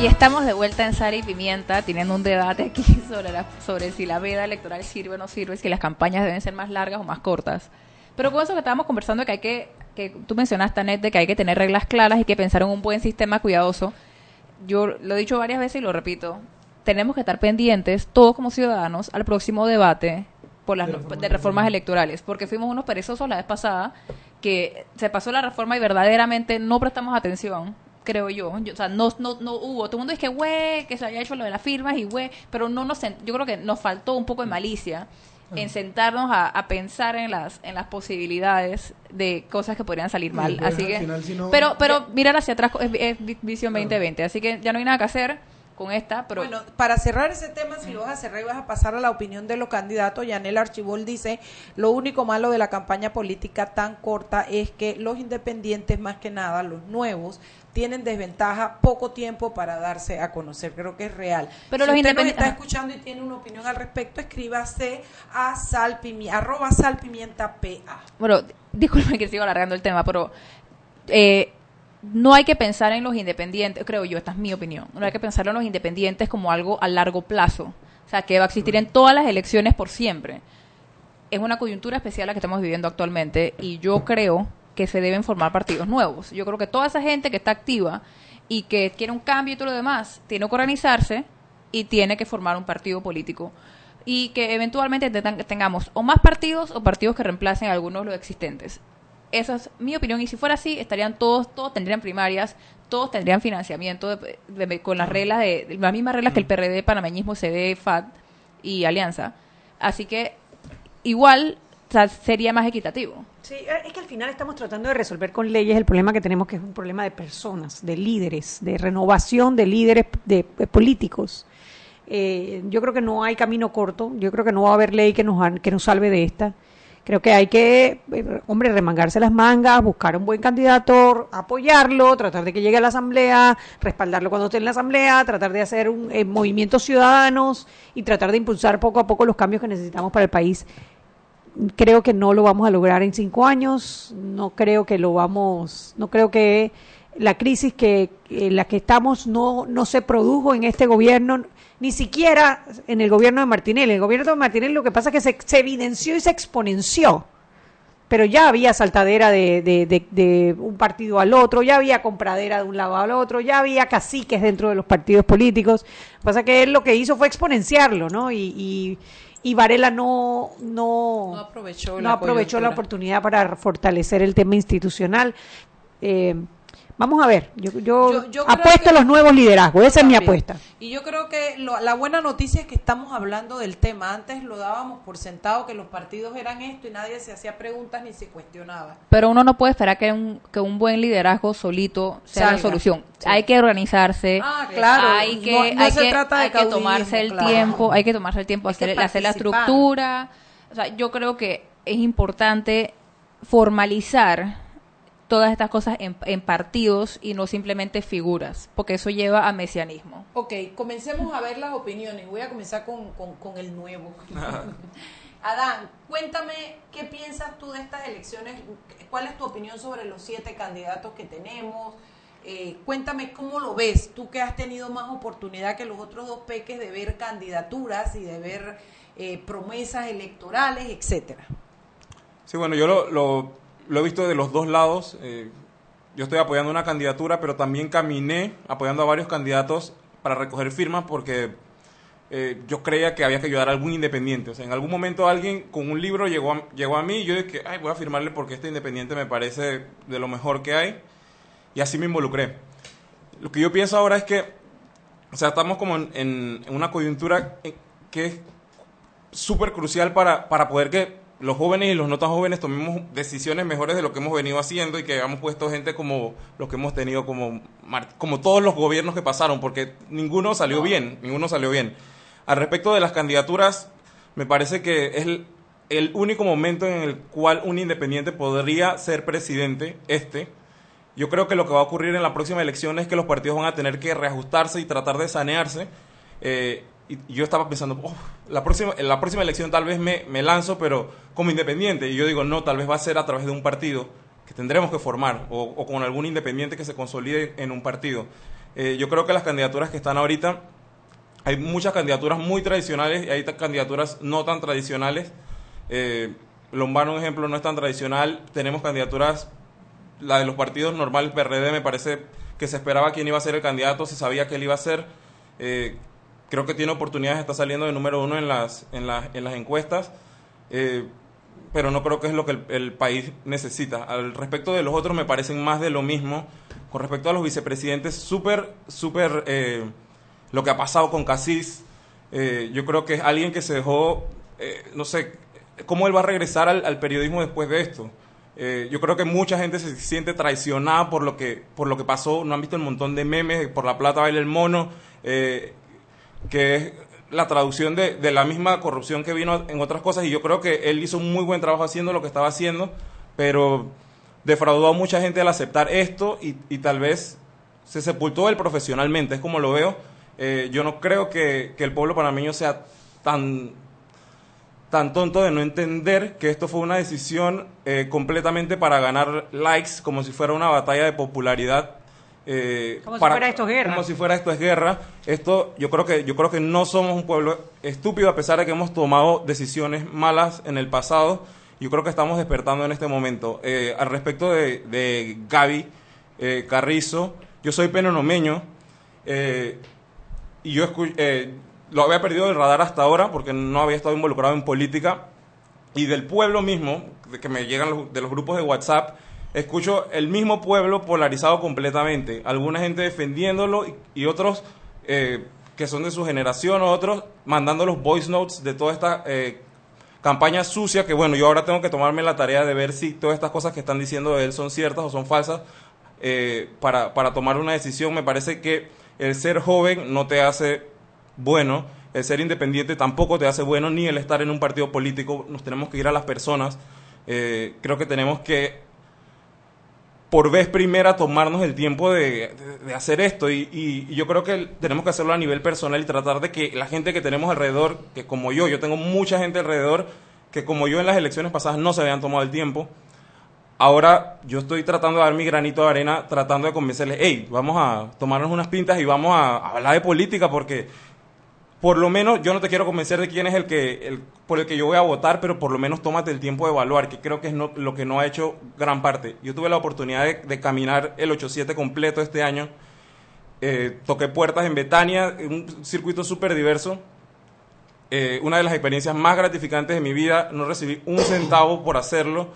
Y estamos de vuelta en Sara y Pimienta, teniendo un debate aquí sobre, la- sobre si la veda electoral sirve o no sirve, si las campañas deben ser más largas o más cortas. Pero con eso que estábamos conversando, que hay que, que tú mencionaste, Anet, de que hay que tener reglas claras y que pensar en un buen sistema cuidadoso. Yo lo he dicho varias veces y lo repito. Tenemos que estar pendientes, todos como ciudadanos, al próximo debate por las de reformas electorales, porque fuimos unos perezosos la vez pasada que se pasó la reforma y verdaderamente no prestamos atención creo yo. Yo- o sea, no, no, no hubo. Todo el mundo es que, güey, que se haya hecho lo de las firmas y, güey, pero no nos, yo creo que nos faltó un poco de malicia en sentarnos a, a pensar en las en las posibilidades de cosas que podrían salir mal. Así que, final, si no- pero pero mirar hacia atrás es, es vi- visión 2020. Así que ya no hay nada que hacer con esta, pero Bueno, para cerrar ese tema, si lo vas a cerrar y vas a pasar a la opinión de los candidatos, Yanel Archibol dice, lo único malo de la campaña política tan corta es que los independientes, más que nada, los nuevos, tienen desventaja poco tiempo para darse a conocer. Creo que es real. Pero si los usted nos está escuchando y tiene una opinión al respecto, escríbase a salpimi, arroba salpimienta PA. Bueno, disculpen que sigo alargando el tema, pero eh, no hay que pensar en los independientes, creo yo, esta es mi opinión, no hay que pensar en los independientes como algo a largo plazo, o sea, que va a existir en todas las elecciones por siempre. Es una coyuntura especial la que estamos viviendo actualmente y yo creo que se deben formar partidos nuevos. Yo creo que toda esa gente que está activa y que quiere un cambio y todo lo demás, tiene que organizarse y tiene que formar un partido político y que eventualmente tengamos o más partidos o partidos que reemplacen a algunos de los existentes. Esa es mi opinión y si fuera así estarían todos todos tendrían primarias, todos tendrían financiamiento de- de- con las reglas de, de las mismas reglas que el PRD, panameñismo, CD, FAD y Alianza. Así que igual o sea, sería más equitativo. Sí, eh, es que al final estamos tratando de resolver con leyes el problema que tenemos, que es un problema de personas, de líderes, de renovación de líderes de, de políticos. Eh, yo creo que no hay camino corto, yo creo que no va a haber ley que nos, han- que nos salve de esta. Creo que hay que, eh, hombre, remangarse las mangas, buscar un buen candidato, apoyarlo, tratar de que llegue a la asamblea, respaldarlo cuando esté en la asamblea, tratar de hacer un, eh, movimientos ciudadanos y tratar de impulsar poco a poco los cambios que necesitamos para el país. Creo que no lo vamos a lograr en cinco años, no creo que lo vamos, no creo que la crisis que en la que estamos no, no se produjo en este gobierno, ni siquiera en el gobierno de Martinelli. En el gobierno de Martinelli lo que pasa es que se, se evidenció y se exponenció. Pero ya había saltadera de, de, de- de un partido al otro, ya había compradera de un lado al otro, ya había caciques dentro de los partidos políticos. Lo que pasa es que él lo que hizo fue exponenciarlo, ¿no? Y, y, y Varela no, no, No aprovechó no la aprovechó la oportunidad para fortalecer el tema institucional. Eh, vamos a ver, yo, yo, Yo- yo creo apuesto a los nuevos liderazgos, esa es mi apuesta. Y yo creo que lo- la buena noticia es que estamos hablando del tema. Antes lo dábamos por sentado que los partidos eran esto y nadie se hacía preguntas ni se cuestionaba. Pero uno no puede esperar que un, que un buen liderazgo solito sea la solución. Sí. Hay que organizarse. Ah, claro. Hay que, No- no hay se que, trata de hay que tomarse el claro. tiempo, hay que tomarse el tiempo, Hay hacer, hacer la estructura. O sea, yo creo que es importante formalizar todas estas cosas en, en partidos y no simplemente figuras, porque eso lleva a mesianismo. Ok, comencemos a ver las opiniones. Voy a comenzar con, con, con el nuevo. Adán, cuéntame qué piensas tú de estas elecciones, cuál es tu opinión sobre los siete candidatos que tenemos. Eh, cuéntame cómo lo ves, tú que has tenido más oportunidad que los otros dos peques de ver candidaturas y de ver eh, promesas electorales, etcétera. Sí, bueno, yo lo, lo, lo he visto de los dos lados. Eh, yo estoy apoyando una candidatura, pero también caminé apoyando a varios candidatos para recoger firmas porque eh, yo creía que había que ayudar a algún independiente. O sea, en algún momento alguien con un libro llegó a, llegó a mí y yo dije, ay, voy a firmarle porque este independiente me parece de lo mejor que hay. Y así me involucré. Lo que yo pienso ahora es que, o sea, estamos como en, una coyuntura que es súper crucial para, para poder que los jóvenes y los no tan jóvenes tomemos decisiones mejores de lo que hemos venido haciendo y que hayamos puesto gente como los que hemos tenido como, como todos los gobiernos que pasaron, porque ninguno salió bien, ninguno salió bien. Al respecto de las candidaturas, me parece que es el, el único momento en el cual un independiente podría ser presidente, este. Yo creo que lo que va a ocurrir en la próxima elección es que los partidos van a tener que reajustarse y tratar de sanearse. Eh, y yo estaba pensando, "Oh, la, próxima, la próxima elección tal vez me, me lanzo, pero como independiente. Y yo digo, no, tal vez va a ser a través de un partido que tendremos que formar o, o con algún independiente que se consolide en un partido. Eh, yo creo que las candidaturas que están ahorita, hay muchas candidaturas muy tradicionales y hay candidaturas no tan tradicionales. Eh, Lombano, un ejemplo, no es tan tradicional. Tenemos candidaturas, la de los partidos normales, PRD, me parece que se esperaba quién iba a ser el candidato, se sabía que él iba a ser. Eh, creo que tiene oportunidades, está saliendo de número uno en las, en las, en las encuestas. Eh, pero no creo que es lo que el, el país necesita. Al respecto de los otros, me parecen más de lo mismo. Con respecto a los vicepresidentes, súper, súper eh, lo que ha pasado con Casís. eh, yo creo que es alguien que se dejó, eh, no sé, cómo él va a regresar al, al periodismo después de esto. Eh, yo creo que mucha gente se siente traicionada por lo que por lo que pasó. No han visto el montón de memes por la plata baila el mono, eh, que es la traducción de, de la misma corrupción que vino en otras cosas. Y yo creo que él hizo un muy buen trabajo haciendo lo que estaba haciendo, pero defraudó a mucha gente al aceptar esto y, y tal vez se sepultó él profesionalmente. Es como lo veo. Eh, yo no creo que, que el pueblo panameño sea tan tan tonto de no entender que esto fue una decisión eh, completamente para ganar likes, como si fuera una batalla de popularidad. Eh, Como si para- fuera esto es guerra. Como si fuera esto es guerra. Esto, yo creo que, yo creo que no somos un pueblo estúpido a pesar de que hemos tomado decisiones malas en el pasado. Yo creo que estamos despertando en este momento. Eh, al respecto de, de Gaby eh, Carrizo, yo soy penonomeño. Eh, y yo eh, lo había perdido del radar hasta ahora porque no había estado involucrado en política y del pueblo mismo, de que me llegan los- de los grupos de WhatsApp, escucho el mismo pueblo polarizado completamente. Alguna gente defendiéndolo y, y otros eh, que son de su generación, otros mandando los voice notes de toda esta eh, campaña sucia que bueno, yo ahora tengo que tomarme la tarea de ver si todas estas cosas que están diciendo de él son ciertas o son falsas eh, para, para tomar una decisión. Me parece que el ser joven no te hace bueno, el ser independiente tampoco te hace bueno, ni el estar en un partido político. Nos tenemos que ir a las personas. Eh, creo que tenemos que, por vez primera, tomarnos el tiempo de, de- hacer esto. Y, y- y yo creo que tenemos que hacerlo a nivel personal y tratar de que la gente que tenemos alrededor, que como yo, yo tengo mucha gente alrededor, que como yo en las elecciones pasadas no se habían tomado el tiempo. Ahora yo estoy tratando de dar mi granito de arena, tratando de convencerles, hey, vamos a tomarnos unas pintas y vamos a, a hablar de política porque por lo menos yo no te quiero convencer de quién es el que el, por el que yo voy a votar, pero por lo menos tómate el tiempo de evaluar, que creo que es no- lo que no ha hecho gran parte. Yo tuve la oportunidad de, caminar el 8-7 completo este año, eh, toqué puertas en Betania, un circuito súper diverso. Eh, una de las experiencias más gratificantes de mi vida, no recibí un centavo por hacerlo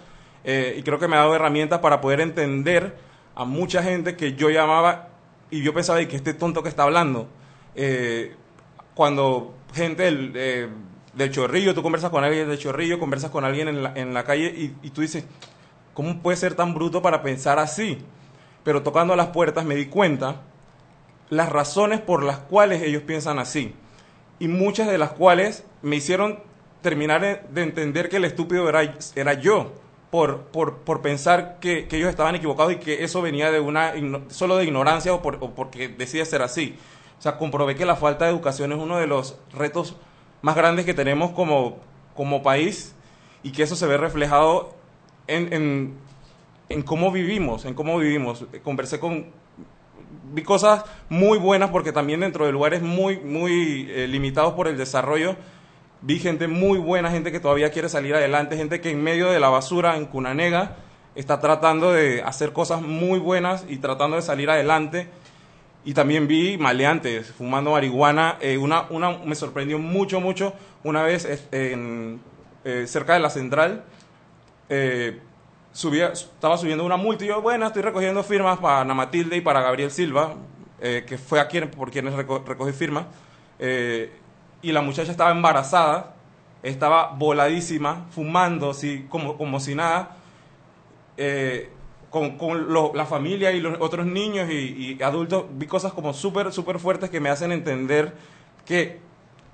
eh, y creo que me ha dado herramientas para poder entender a mucha gente que yo llamaba y yo pensaba, "¿Y que este tonto que está hablando? Cuando gente del, eh, del chorrillo, tú conversas con alguien del chorrillo, conversas con alguien en la, en la calle y, tú dices, ¿cómo puede ser tan bruto para pensar así? Pero tocando las puertas me di cuenta las razones por las cuales ellos piensan así. Y muchas de las cuales me hicieron terminar de- de entender que el estúpido era, era yo, por, por, por pensar que, que ellos estaban equivocados y que eso venía de una solo de ignorancia o, por- o porque decide ser así. O sea, comprobé que la falta de educación es uno de los retos más grandes que tenemos como, como país y que eso se ve reflejado en, en, en cómo vivimos, en cómo vivimos. Conversé con, vi cosas muy buenas porque también dentro de lugares muy, muy eh, limitados por el desarrollo, vi gente muy buena, gente que todavía quiere salir adelante, gente que en medio de la basura en Cunanega está tratando de hacer cosas muy buenas y tratando de salir adelante. Y también vi maleantes fumando marihuana. Eh, una, una me sorprendió mucho, mucho. Una vez en, eh, cerca de la central, eh, subía, estaba subiendo una multa y yo, bueno, estoy recogiendo firmas para Ana Matilde y para Gabriel Silva, eh, que fue a quien, por quienes reco- recogí firmas. Eh, y la muchacha estaba embarazada, estaba voladísima, fumando así como, como si nada, eh, con, con lo- la familia y los otros niños y, y adultos. Vi cosas como súper, súper fuertes que me hacen entender que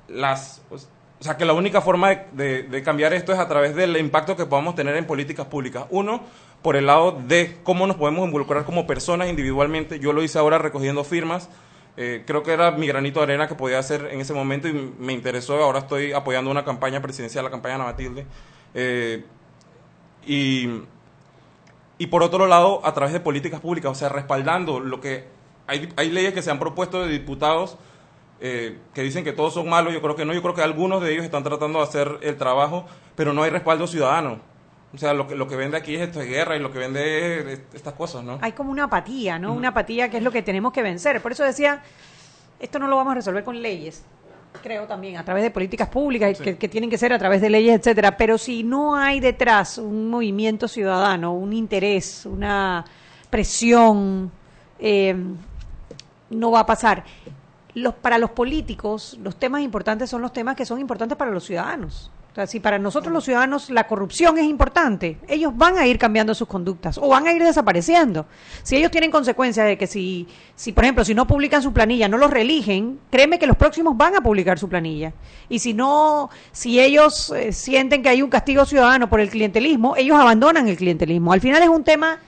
las... O sea, que la única forma de, de- de cambiar esto es a través del impacto que podamos tener en políticas públicas. Uno, por el lado de cómo nos podemos involucrar como personas individualmente. Yo lo hice ahora recogiendo firmas. Eh, creo que era mi granito de arena que podía hacer en ese momento y me interesó. Ahora estoy apoyando una campaña presidencial, la campaña Ana Matilde. Eh, y, y por otro lado, a través de políticas públicas, o sea, respaldando lo que... Hay, hay leyes que se han propuesto de diputados eh, que dicen que todos son malos, yo creo que no, yo creo que algunos de ellos están tratando de hacer el trabajo, pero no hay respaldo ciudadano. O sea, lo que, lo que vende aquí es esto de guerra y lo que vende es estas cosas, ¿no? Hay como una apatía, ¿no? Una apatía que es lo que tenemos que vencer. Por eso decía, esto no lo vamos a resolver con leyes. Creo también, a través de políticas públicas, que, que tienen que ser a través de leyes, etcétera. Pero si no hay detrás un movimiento ciudadano, un interés, una presión, eh, no va a pasar. Los, para los políticos, los temas importantes son los temas que son importantes para los ciudadanos. Si para nosotros los ciudadanos la corrupción es importante, ellos van a ir cambiando sus conductas o van a ir desapareciendo. Si ellos tienen consecuencias de que si, si por ejemplo, si no publican su planilla, no los reeligen, créeme que los próximos van a publicar su planilla. Y si no, si ellos eh, sienten que hay un castigo ciudadano por el clientelismo, ellos abandonan el clientelismo. Al final es un tema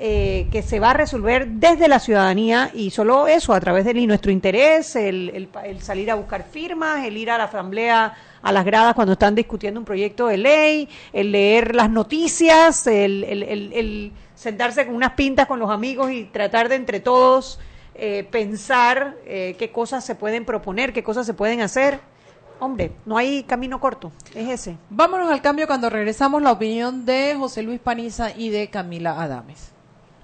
eh, que se va a resolver desde la ciudadanía y solo eso, a través de nuestro interés, el, el el salir a buscar firmas, el ir a la asamblea, a las gradas cuando están discutiendo un proyecto de ley, el leer las noticias, el- el sentarse con unas pintas con los amigos y tratar de entre todos eh, pensar eh, qué cosas se pueden proponer, qué cosas se pueden hacer. Hombre, no hay camino corto, es ese. Vámonos al cambio cuando regresamos la opinión de José Luis Paniza y de Camila Adames.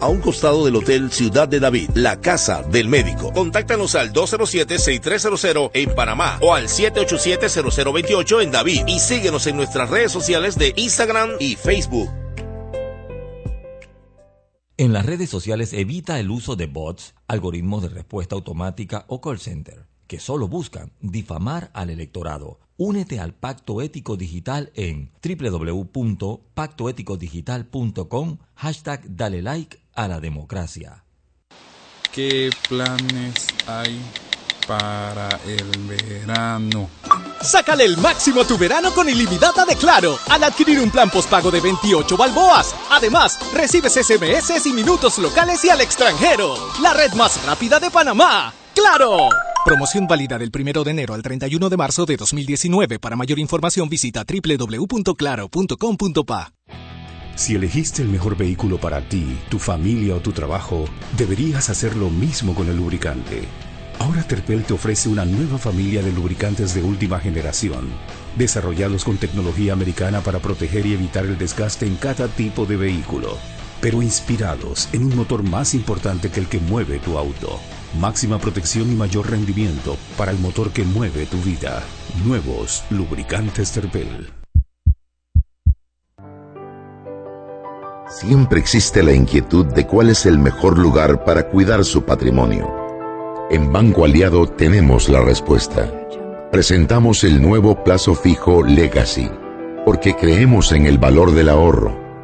a un costado del Hotel Ciudad de David. La Casa del Médico. Contáctanos al 207-6300 en Panamá o al 787-0028 en David y síguenos en nuestras redes sociales de Instagram y Facebook. En las redes sociales evita el uso de bots, algoritmos de respuesta automática o call center, que solo buscan difamar al electorado. Únete al Pacto Ético Digital en www.pactoeticodigital.com hashtag dale like a la democracia. ¿Qué planes hay para el verano? Sácale el máximo a tu verano con ilimitada de Claro al adquirir un plan postpago de 28 balboas. Además, recibes SMS y minutos locales y al extranjero. La red más rápida de Panamá. ¡Claro! Promoción válida del 1 de enero al 31 de marzo de 2019. Para mayor información visita www.claro.com.pa. Si elegiste el mejor vehículo para ti, tu familia o tu trabajo, deberías hacer lo mismo con el lubricante. Ahora Terpel te ofrece una nueva familia de lubricantes de última generación, desarrollados con tecnología americana para proteger y evitar el desgaste en cada tipo de vehículo, pero inspirados en un motor más importante que el que mueve tu auto. Máxima protección y mayor rendimiento para el motor que mueve tu vida. Nuevos lubricantes Terpel. Siempre existe la inquietud de cuál es el mejor lugar para cuidar su patrimonio. En Banco Aliado tenemos la respuesta. Presentamos el nuevo plazo fijo Legacy, porque creemos en el valor del ahorro,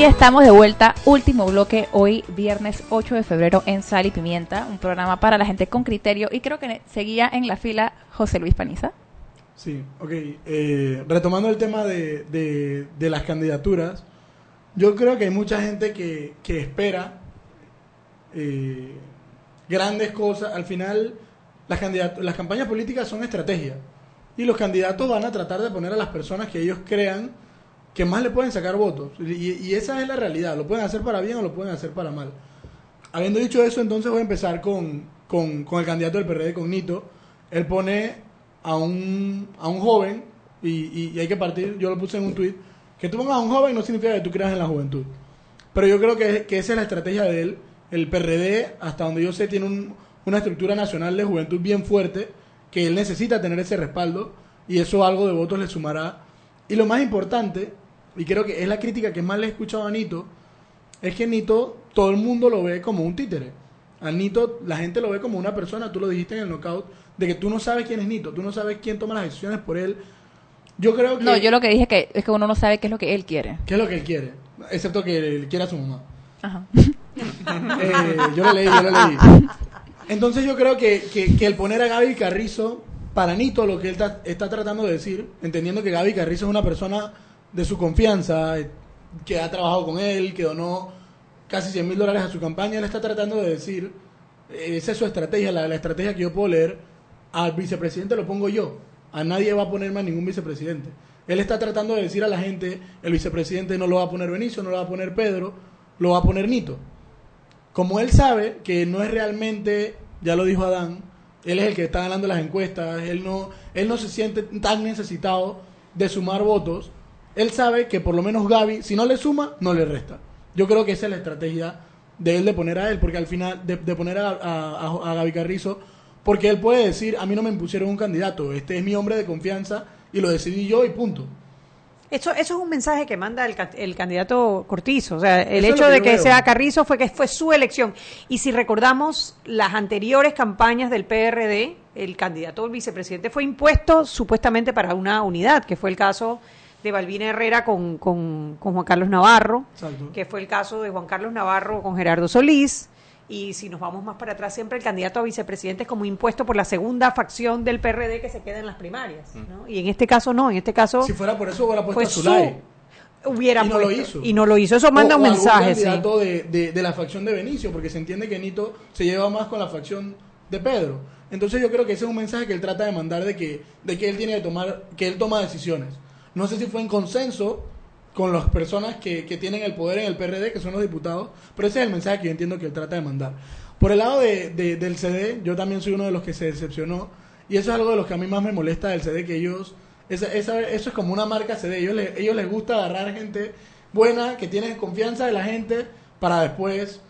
Y estamos de vuelta, último bloque, hoy viernes 8 de febrero en Sal y Pimienta, un programa para la gente con criterio. Y creo que seguía en la fila José Luis Paniza. Sí, ok. Eh, retomando el tema de, de, las candidaturas, yo creo que hay mucha gente que, que espera eh, grandes cosas. Al final, las, las campañas políticas son estrategias. Y los candidatos van a tratar de poner a las personas que ellos crean que más le pueden sacar votos. Y, esa es la realidad. Lo pueden hacer para bien o lo pueden hacer para mal. Habiendo dicho eso, entonces voy a empezar con, con, con el candidato del PRD, con Nito. Él pone a un, a un joven, y, y- hay que partir, yo lo puse en un tweet, que tú pongas a un joven no significa que tú creas en la juventud. Pero yo creo que, que esa es la estrategia de él. El PRD, hasta donde yo sé, tiene un- una estructura nacional de juventud bien fuerte, que él necesita tener ese respaldo, y eso algo de votos le sumará. Y lo más importante, y creo que es la crítica que más le he escuchado a Nito, es que Nito, todo el mundo lo ve como un títere. A Nito, la gente lo ve como una persona, tú lo dijiste en el knockout, de que tú no sabes quién es Nito, tú no sabes quién toma las decisiones por él. Yo creo que... No, yo lo que dije que es que uno no sabe qué es lo que él quiere. ¿Qué es lo que él quiere? Excepto que él quiera a su mamá. Ajá. Eh, yo lo leí, yo lo leí. Entonces yo creo que, que, que el poner a Gaby Carrizo, para Nito, lo que él ta- está tratando de decir, entendiendo que Gaby Carrizo es una persona de su confianza, que ha trabajado con él, que donó casi 100 mil dólares a su campaña, él está tratando de decir, eh, esa es su estrategia, la, la estrategia que yo puedo leer, al vicepresidente lo pongo yo, a nadie va a ponerme a ningún vicepresidente. Él está tratando de decir a la gente, el vicepresidente no lo va a poner Benicio, no lo va a poner Pedro, lo va a poner Nito. Como él sabe que no es realmente, ya lo dijo Adán, él es el que está ganando las encuestas, él no, él no se siente tan necesitado de sumar votos, él sabe que por lo menos Gaby, si no le suma, no le resta. Yo creo que esa es la estrategia de él de poner a él, porque al final, de, de poner a, a, a- a Gaby Carrizo, porque él puede decir, a mí no me impusieron un candidato, este es mi hombre de confianza y lo decidí yo y punto. Eso, eso es un mensaje que manda el, ca- el candidato Cortizo. O sea, el Eso hecho que de que veo. sea Carrizo fue que fue su elección. Y si recordamos las anteriores campañas del PRD, el candidato al vicepresidente fue impuesto supuestamente para una unidad, que fue el caso de Balbina Herrera con, con, con Juan Carlos Navarro, Exacto. que fue el caso de Juan Carlos Navarro con Gerardo Solís. Y si nos vamos más para atrás, siempre el candidato a vicepresidente es como impuesto por la segunda facción del PRD que se queda en las primarias. ¿no? Y en este caso no, en este caso Si fuera por eso hubiera puesto a Zulay. su- hubiera y no lo hizo. Y no lo hizo. Eso manda O- un o algún mensaje, sí. de, de, de la facción de Benicio, porque se entiende que Nito se lleva más con la facción de Pedro. Entonces yo creo que ese es un mensaje que él trata de mandar de que, de que él tiene que tomar, que él toma decisiones. No sé si fue en consenso con las personas que, que tienen el poder en el PRD, que son los diputados, pero ese es el mensaje que yo entiendo que él trata de mandar. Por el lado de, de- del CD, yo también soy uno de los que se decepcionó, y eso es algo de los que a mí más me molesta del CD, que ellos, esa, esa- eso es como una marca CD, ellos, le- ellos les gusta agarrar gente buena, que tiene confianza de la gente, para después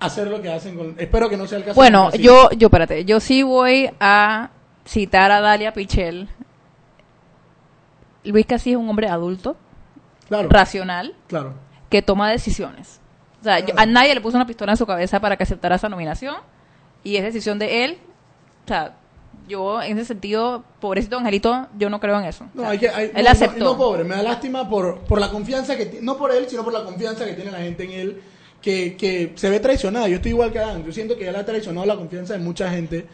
hacer lo que hacen con... Espero que no sea el caso. Bueno, yo, yo, espérate, yo sí voy a citar a Dalia Pichel. Luis Casi es un hombre adulto, Claro. racional, Claro. que toma decisiones. O sea, yo- a nadie le puso una pistola en su cabeza para que aceptara esa nominación y es decisión de él. O sea, yo en ese sentido, pobrecito Angelito, yo no creo en eso. No, O sea, hay que, hay- él no, aceptó. No, no, pobre, me da lástima por, por la confianza que no por él, sino por la confianza que tiene la gente en él, que, que se ve traicionada. Yo estoy igual que Adán, yo siento que él ha traicionado la confianza de mucha gente.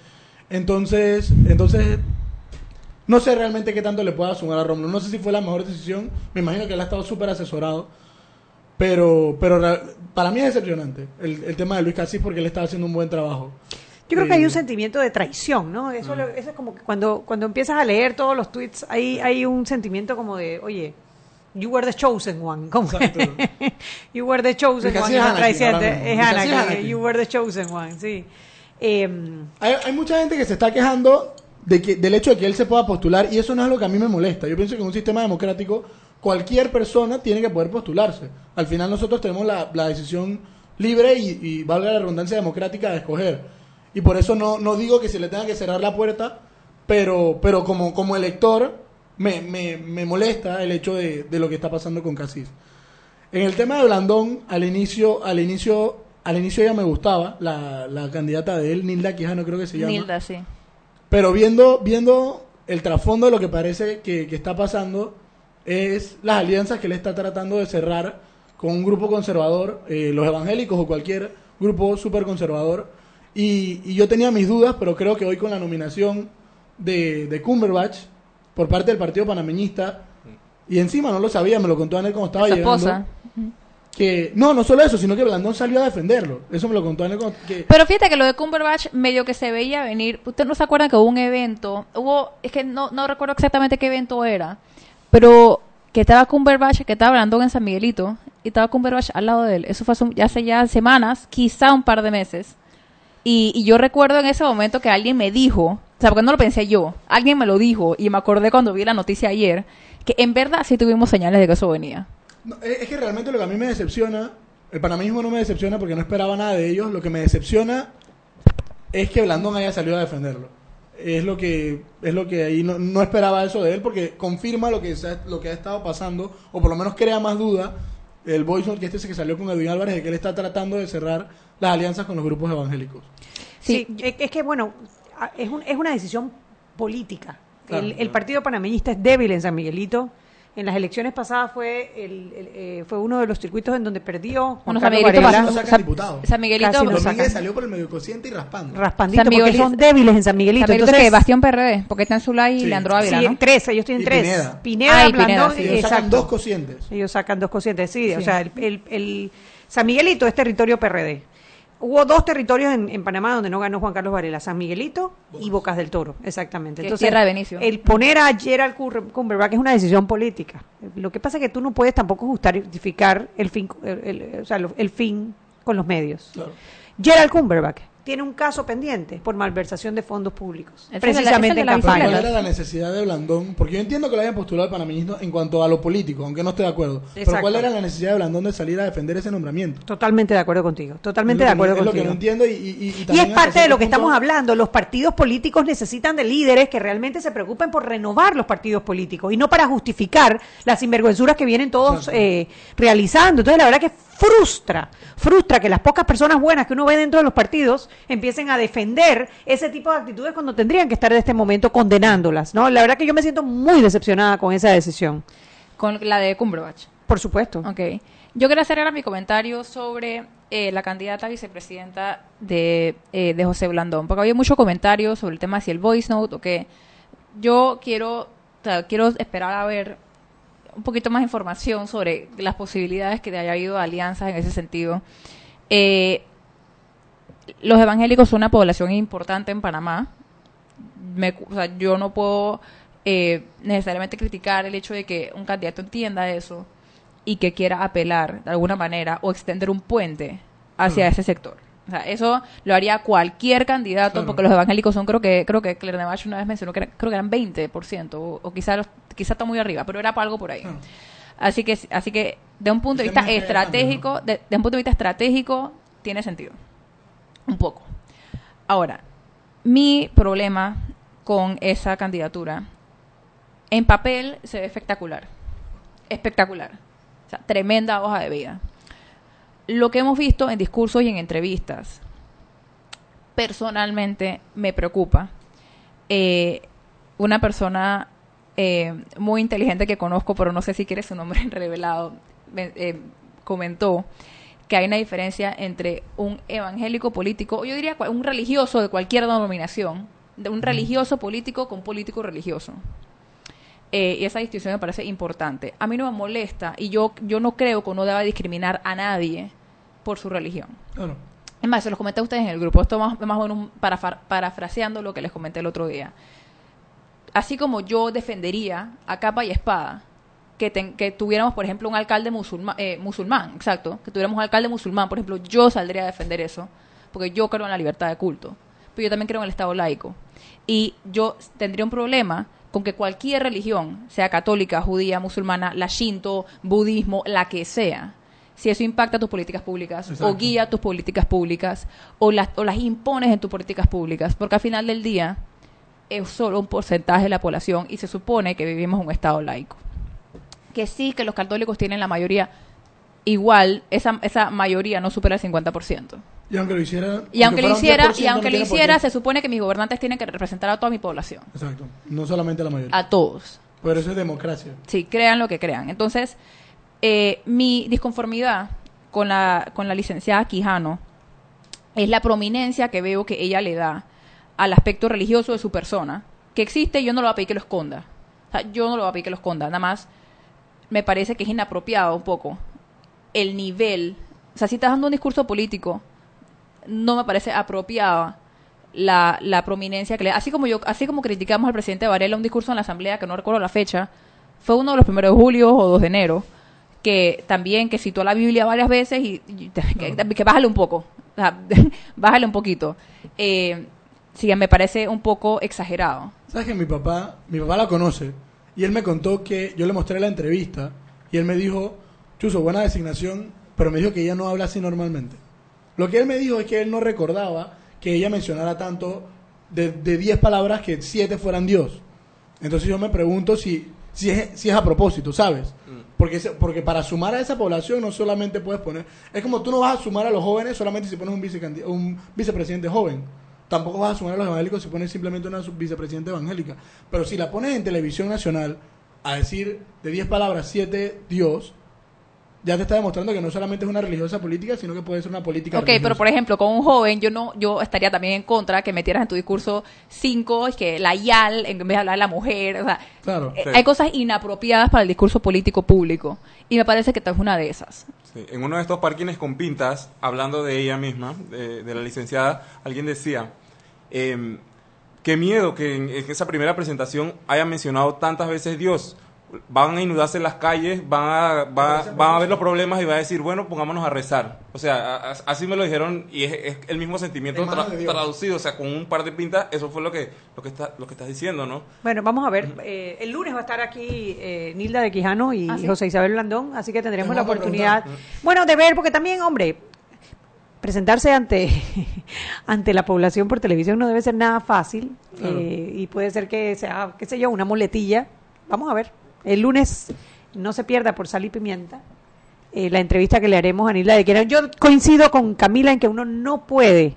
Entonces, entonces no sé realmente qué tanto le pueda sumar a Romulo. No sé si fue la mejor decisión. Me imagino que él ha estado súper asesorado. Pero, pero ra- para mí es decepcionante el, el tema de Luis Casís porque él estaba haciendo un buen trabajo. Yo creo que hay Eh, un sentimiento de traición, ¿no? Eso, lo- eso es como que cuando, cuando empiezas a leer todos los tweets, hay, hay un sentimiento como de, oye, you were the chosen one. Como you were the chosen one. es Anakin es Anakin, Anakin. You were the chosen one, sí. Hay, hay mucha gente que se está quejando de que, del hecho de que él se pueda postular y eso no es lo que a mí me molesta. Yo pienso que en un sistema democrático cualquier persona tiene que poder postularse. Al final nosotros tenemos la, la decisión libre y, y valga la redundancia democrática de escoger. Y por eso no, no digo que se le tenga que cerrar la puerta pero, pero como, como elector me, me, me molesta el hecho de, de lo que está pasando con Casís. En el tema de Blandón, al inicio, al inicio, al inicio ya me gustaba la, la candidata de él, Nilda Quijano creo que se llama. Nilda, sí. Pero viendo, viendo el trasfondo de lo que parece que, que está pasando, es las alianzas que él está tratando de cerrar con un grupo conservador, eh, los evangélicos o cualquier grupo súper conservador. Y, y yo tenía mis dudas, pero creo que hoy con la nominación de, de Cumberbatch por parte del Partido Panameñista, y encima no lo sabía, me lo contó Anel cuando estaba Su llegando. esposa. No, no solo eso, sino que Blandón salió a defenderlo. Eso me lo contó Anel cuando- que, Pero fíjate que lo de Cumberbatch medio que se veía venir. ¿Usted no se acuerda que hubo un evento? Hubo, es que no, no recuerdo exactamente qué evento era, pero que estaba Cumberbatch, que estaba Brandon en San Miguelito, y estaba Cumberbatch al lado de él. Eso fue hace, ya hace ya semanas, quizá un par de meses. Y, y yo recuerdo en ese momento que alguien me dijo, o sea, porque no lo pensé yo, alguien me lo dijo, y me acordé cuando vi la noticia ayer, que en verdad sí tuvimos señales de que eso venía. No, es es que realmente lo que a mí me decepciona, el panameñismo no me decepciona porque no esperaba nada de ellos, lo que me decepciona es que Blandón haya salido a defenderlo. Es lo que es lo que ahí no, no esperaba eso de él porque confirma lo que se ha- lo que ha estado pasando o por lo menos crea más duda el voice note que este que salió con Edwin Álvarez de que él está tratando de cerrar las alianzas con los grupos evangélicos. Sí, es es que, bueno, es, un- es una decisión política. Claro. el, el partido panameñista es débil en San Miguelito. En las elecciones pasadas fue el, el, eh, fue uno de los circuitos en donde perdió Juan Bueno, San Miguelito pasó- No sacan San- diputados. San Miguelito- sacan. salió por el medio cociente y raspando. Raspandito, San porque Miguelito- son débiles en San Miguelito. San Miguelito entonces, Bastión PRD, porque está en Zulay y Sí. Leandro Ávila, sí, ¿no? tres, ellos tienen Y tres. Pineda. Pineda, Ah, y Pineda, Blandón, sí. Ellos sacan exacto. dos cocientes. Ellos sacan dos cocientes, sí, o sea, el, el- el- San Miguelito es territorio PRD. Hubo dos territorios en, en Panamá donde no ganó Juan Carlos Varela, San Miguelito y Bocas del Toro, exactamente. Que es tierra de Benicio. El poner a Gerald Cumber- Cumberbatch es una decisión política. Lo que pasa es que tú no puedes tampoco justificar el fin, el, el- o sea, lo- el fin con los medios. Claro. Gerald Cumberbatch tiene un caso pendiente por malversación de fondos públicos, el- precisamente el en la Pero ¿Cuál campaña. era la necesidad de Blandón? Porque yo entiendo que lo hayan postulado al panameñismo en cuanto a lo político, aunque no esté de acuerdo. Pero Exacto. ¿cuál era la necesidad de Blandón de salir a defender ese nombramiento? Totalmente de acuerdo contigo, totalmente de lo acuerdo es lo contigo. que no entiendo y, y, y- y Y también es parte de lo que estamos hablando. Los partidos políticos necesitan de líderes que realmente se preocupen por renovar los partidos políticos y no para justificar las sinvergüenzuras que vienen todos eh, realizando. Entonces, la verdad que frustra, frustra que las pocas personas buenas que uno ve dentro de los partidos empiecen a defender ese tipo de actitudes cuando tendrían que estar en este momento condenándolas. ¿no? La verdad que yo me siento muy decepcionada con esa decisión. Con la de Cumberbatch. Por supuesto. Ok. Yo quería hacer ahora mi comentario sobre eh, la candidata a vicepresidenta de, eh, de José Blandón, porque había muchos comentarios sobre el tema de si el voice note o qué. Yo quiero, o sea, quiero esperar a ver un poquito más información sobre las posibilidades que haya habido alianzas en ese sentido. Eh, los evangélicos son una población importante en Panamá. Me o sea, yo no puedo eh, necesariamente criticar el hecho de que un candidato entienda eso y que quiera apelar de alguna manera o extender un puente hacia Claro. ese sector. O sea, eso lo haría cualquier candidato, Claro. porque los evangélicos son, creo que creo que Claire Nevach una vez mencionó que era- creo que eran 20%, o, o quizá, los- quizá está muy arriba, pero era para algo por ahí. Claro. Así que, así que de un punto de vista estratégico, de, de un punto de vista estratégico, tiene sentido. Un poco. Ahora, mi problema con esa candidatura, en papel se ve espectacular. Espectacular. O sea, tremenda hoja de vida. Lo que hemos visto en discursos y en entrevistas, personalmente me preocupa. Eh, una persona eh, muy inteligente que conozco, pero no sé si quiere su nombre revelado, me- eh, comentó que hay una diferencia entre un evangélico político, o yo diría un religioso de cualquier denominación, de un religioso político con político religioso. Eh, y esa distinción me parece importante. A mí no me molesta y yo, yo no creo que uno deba discriminar a nadie por su religión. Claro. Es más, se los comenté a ustedes en el grupo. Esto más, más o menos parafraseando lo que les comenté el otro día. Así como yo defendería a capa y espada que, ten- que tuviéramos, por ejemplo, un alcalde musulmán, eh, musulmán, exacto, que tuviéramos un alcalde musulmán, por ejemplo, yo saldría a defender eso, porque yo creo en la libertad de culto, pero yo también creo en el Estado laico. Y yo tendría un problema con que cualquier religión, sea católica, judía, musulmana, la shinto, budismo, la que sea, si eso impacta tus políticas públicas o guía tus políticas públicas o las, o las impones en tus políticas públicas, porque al final del día es solo un porcentaje de la población y se supone que vivimos un estado laico. Que sí, que los católicos tienen la mayoría, igual esa, esa mayoría no supera el 50%. Y aunque lo hiciera. Y aunque lo hiciera, 10%, y aunque no lo hiciera, se supone que mis gobernantes tienen que representar a toda mi población, Exacto. No solamente a la mayoría. a todos. Pero eso es democracia. Sí, crean lo que crean. Entonces, eh, mi disconformidad con la, con la licenciada Quijano es la prominencia que veo que ella le da al aspecto religioso de su persona, que existe yo no lo voy a pedir que lo esconda. O sea, yo no lo voy a pedir que lo esconda, nada más me parece que es inapropiado un poco el nivel. O sea, si estás dando un discurso político, no me parece apropiada la, la prominencia que le así como yo así como criticamos al presidente Varela un discurso en la asamblea que no recuerdo la fecha fue uno de los primeros de julio o 2 de enero que también que citó la Biblia varias veces y, y que, que bájale un poco o sea, bájale un poquito eh, sí me parece un poco exagerado ¿Sabes que mi papá, mi papá la conoce? Y él me contó que yo le mostré la entrevista y él me dijo, Chuso, buena designación, pero me dijo que ella no habla así normalmente. Lo que él me dijo es que él no recordaba que ella mencionara tanto de de 10 palabras que 7 fueran Dios. Entonces yo me pregunto si, si, es, si es a propósito, ¿sabes? Porque, ese- porque para sumar a esa población no solamente puedes poner... Es como tú no vas a sumar a los jóvenes solamente si pones un, un vicepresidente joven. Tampoco vas a sumar a los evangélicos si pones simplemente una vicepresidenta evangélica. Pero si la pones en televisión nacional a decir de 10 palabras 7 Dios, ya te está demostrando que no solamente es una religiosa política, sino que puede ser una política Ok, religiosa. pero por ejemplo, con un joven, yo no, yo estaría también en contra que metieras en tu discurso cinco, es que la YAL, en vez de hablar de la mujer, o sea, Claro. eh, hay cosas inapropiadas para el discurso político público. Y me parece que esta es una de esas. Sí, en uno de estos parkings con pintas, hablando de ella misma, de, de la licenciada, alguien decía, em, qué miedo que en, en esa primera presentación haya mencionado tantas veces Dios. Van a inundarse las calles, van a, va- van a ver los problemas y va a decir, bueno, pongámonos a rezar. O sea, a- a- así me lo dijeron y es, es el mismo sentimiento tra- traducido. O sea, con un par de pintas, eso fue lo que, lo que, está, lo que estás diciendo, ¿no? Bueno, vamos a ver. eh, el lunes va a estar aquí eh, Nilda de Quijano y ¿Ah, sí? José Isabel Blandón, así que tendremos la oportunidad, bueno, de ver, porque también, hombre, presentarse ante, ante la población por televisión no debe ser nada fácil Claro. eh, y puede ser que sea, qué sé yo, una muletilla. Vamos a ver. El lunes no se pierda por sal y pimienta eh, la entrevista que le haremos a Nilda de Quijano. Yo coincido con Camila en que uno no puede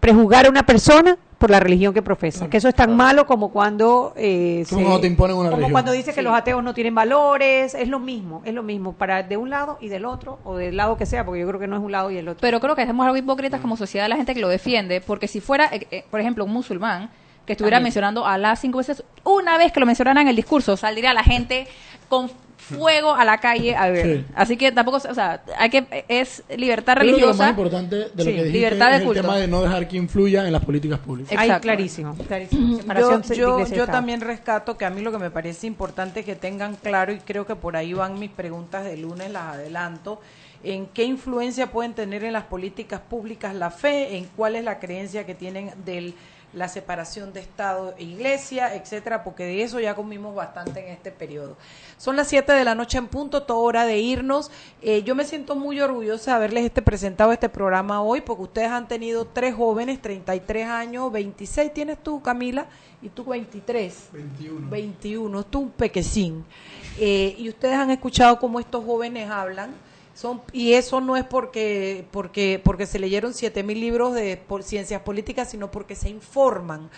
prejuzgar a una persona por la religión que profesa, que eso es tan malo como cuando eh, Como cuando te imponen una como religión. cuando dice que los ateos no tienen valores, es lo mismo, es lo mismo para de un lado y del otro o del lado que sea, porque yo creo que no es un lado y el otro. Pero creo que hacemos algo hipócritas como sociedad la gente que lo defiende, porque si fuera, eh, eh, por ejemplo, un musulmán que estuviera También. mencionando a Alá cinco veces, una vez que lo mencionaran en el discurso, saldría la gente con fuego a la calle a ver. Sí. Así que tampoco, o sea, hay que es libertad creo que lo más religiosa. importante de lo Sí, que dijiste libertad de es el tema de no dejar que influya en las políticas públicas. Ay, Exacto. clarísimo, clarísimo. Yo, Separación yo, yo también rescato que a mí lo que me parece importante que tengan claro, y creo que por ahí van mis preguntas de lunes, las adelanto, en qué influencia pueden tener en las políticas públicas la fe, en cuál es la creencia que tienen de la separación de Estado e Iglesia, etcétera, porque de eso ya comimos bastante en este periodo. Son las 7 de la noche en punto, toda hora de irnos. Eh, yo me siento muy orgullosa de haberles este presentado este programa hoy, porque ustedes han tenido tres jóvenes, 33 años, 26 tienes tú, Camila, y tú 23. 21. 21, tú un pequecín. Eh, y ustedes han escuchado cómo estos jóvenes hablan. Son, y eso no es porque, porque, porque se leyeron 7000 libros de por ciencias políticas, sino porque se informan.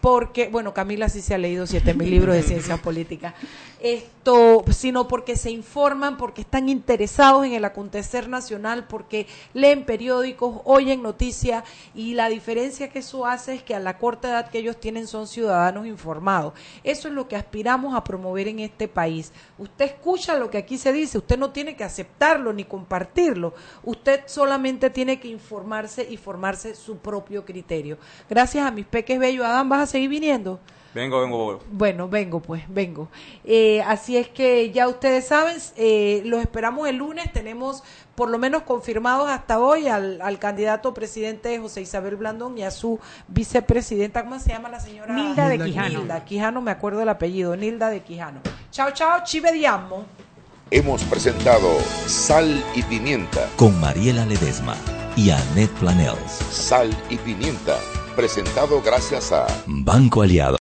Porque, bueno, Camila sí se ha leído 7000 libros de ciencias políticas. Esto, sino porque se informan, porque están interesados en el acontecer nacional, porque leen periódicos, oyen noticias y la diferencia que eso hace es que a la corta edad que ellos tienen son ciudadanos informados. Eso es lo que aspiramos a promover en este país. Usted escucha lo que aquí se dice, usted no tiene que aceptarlo ni compartirlo, usted solamente tiene que informarse y formarse su propio criterio. Gracias a mis peques bellos, Adán, ¿vas a seguir viniendo? Vengo, vengo, vengo. Bueno, vengo pues, vengo. Eh, así es que ya ustedes saben, eh, los esperamos el lunes. Tenemos por lo menos confirmados hasta hoy al, al candidato presidente José Isabel Blandón y a su vicepresidenta, ¿cómo se llama la señora? Nilda de Quijano. Nilda Quijano, me acuerdo el apellido, Nilda de Quijano. Chao, chao, chivediamo. Hemos presentado Sal y Pimienta. Con Mariela Ledesma y Annette Planels. Sal y Pimienta. Presentado gracias a Banco Aliado.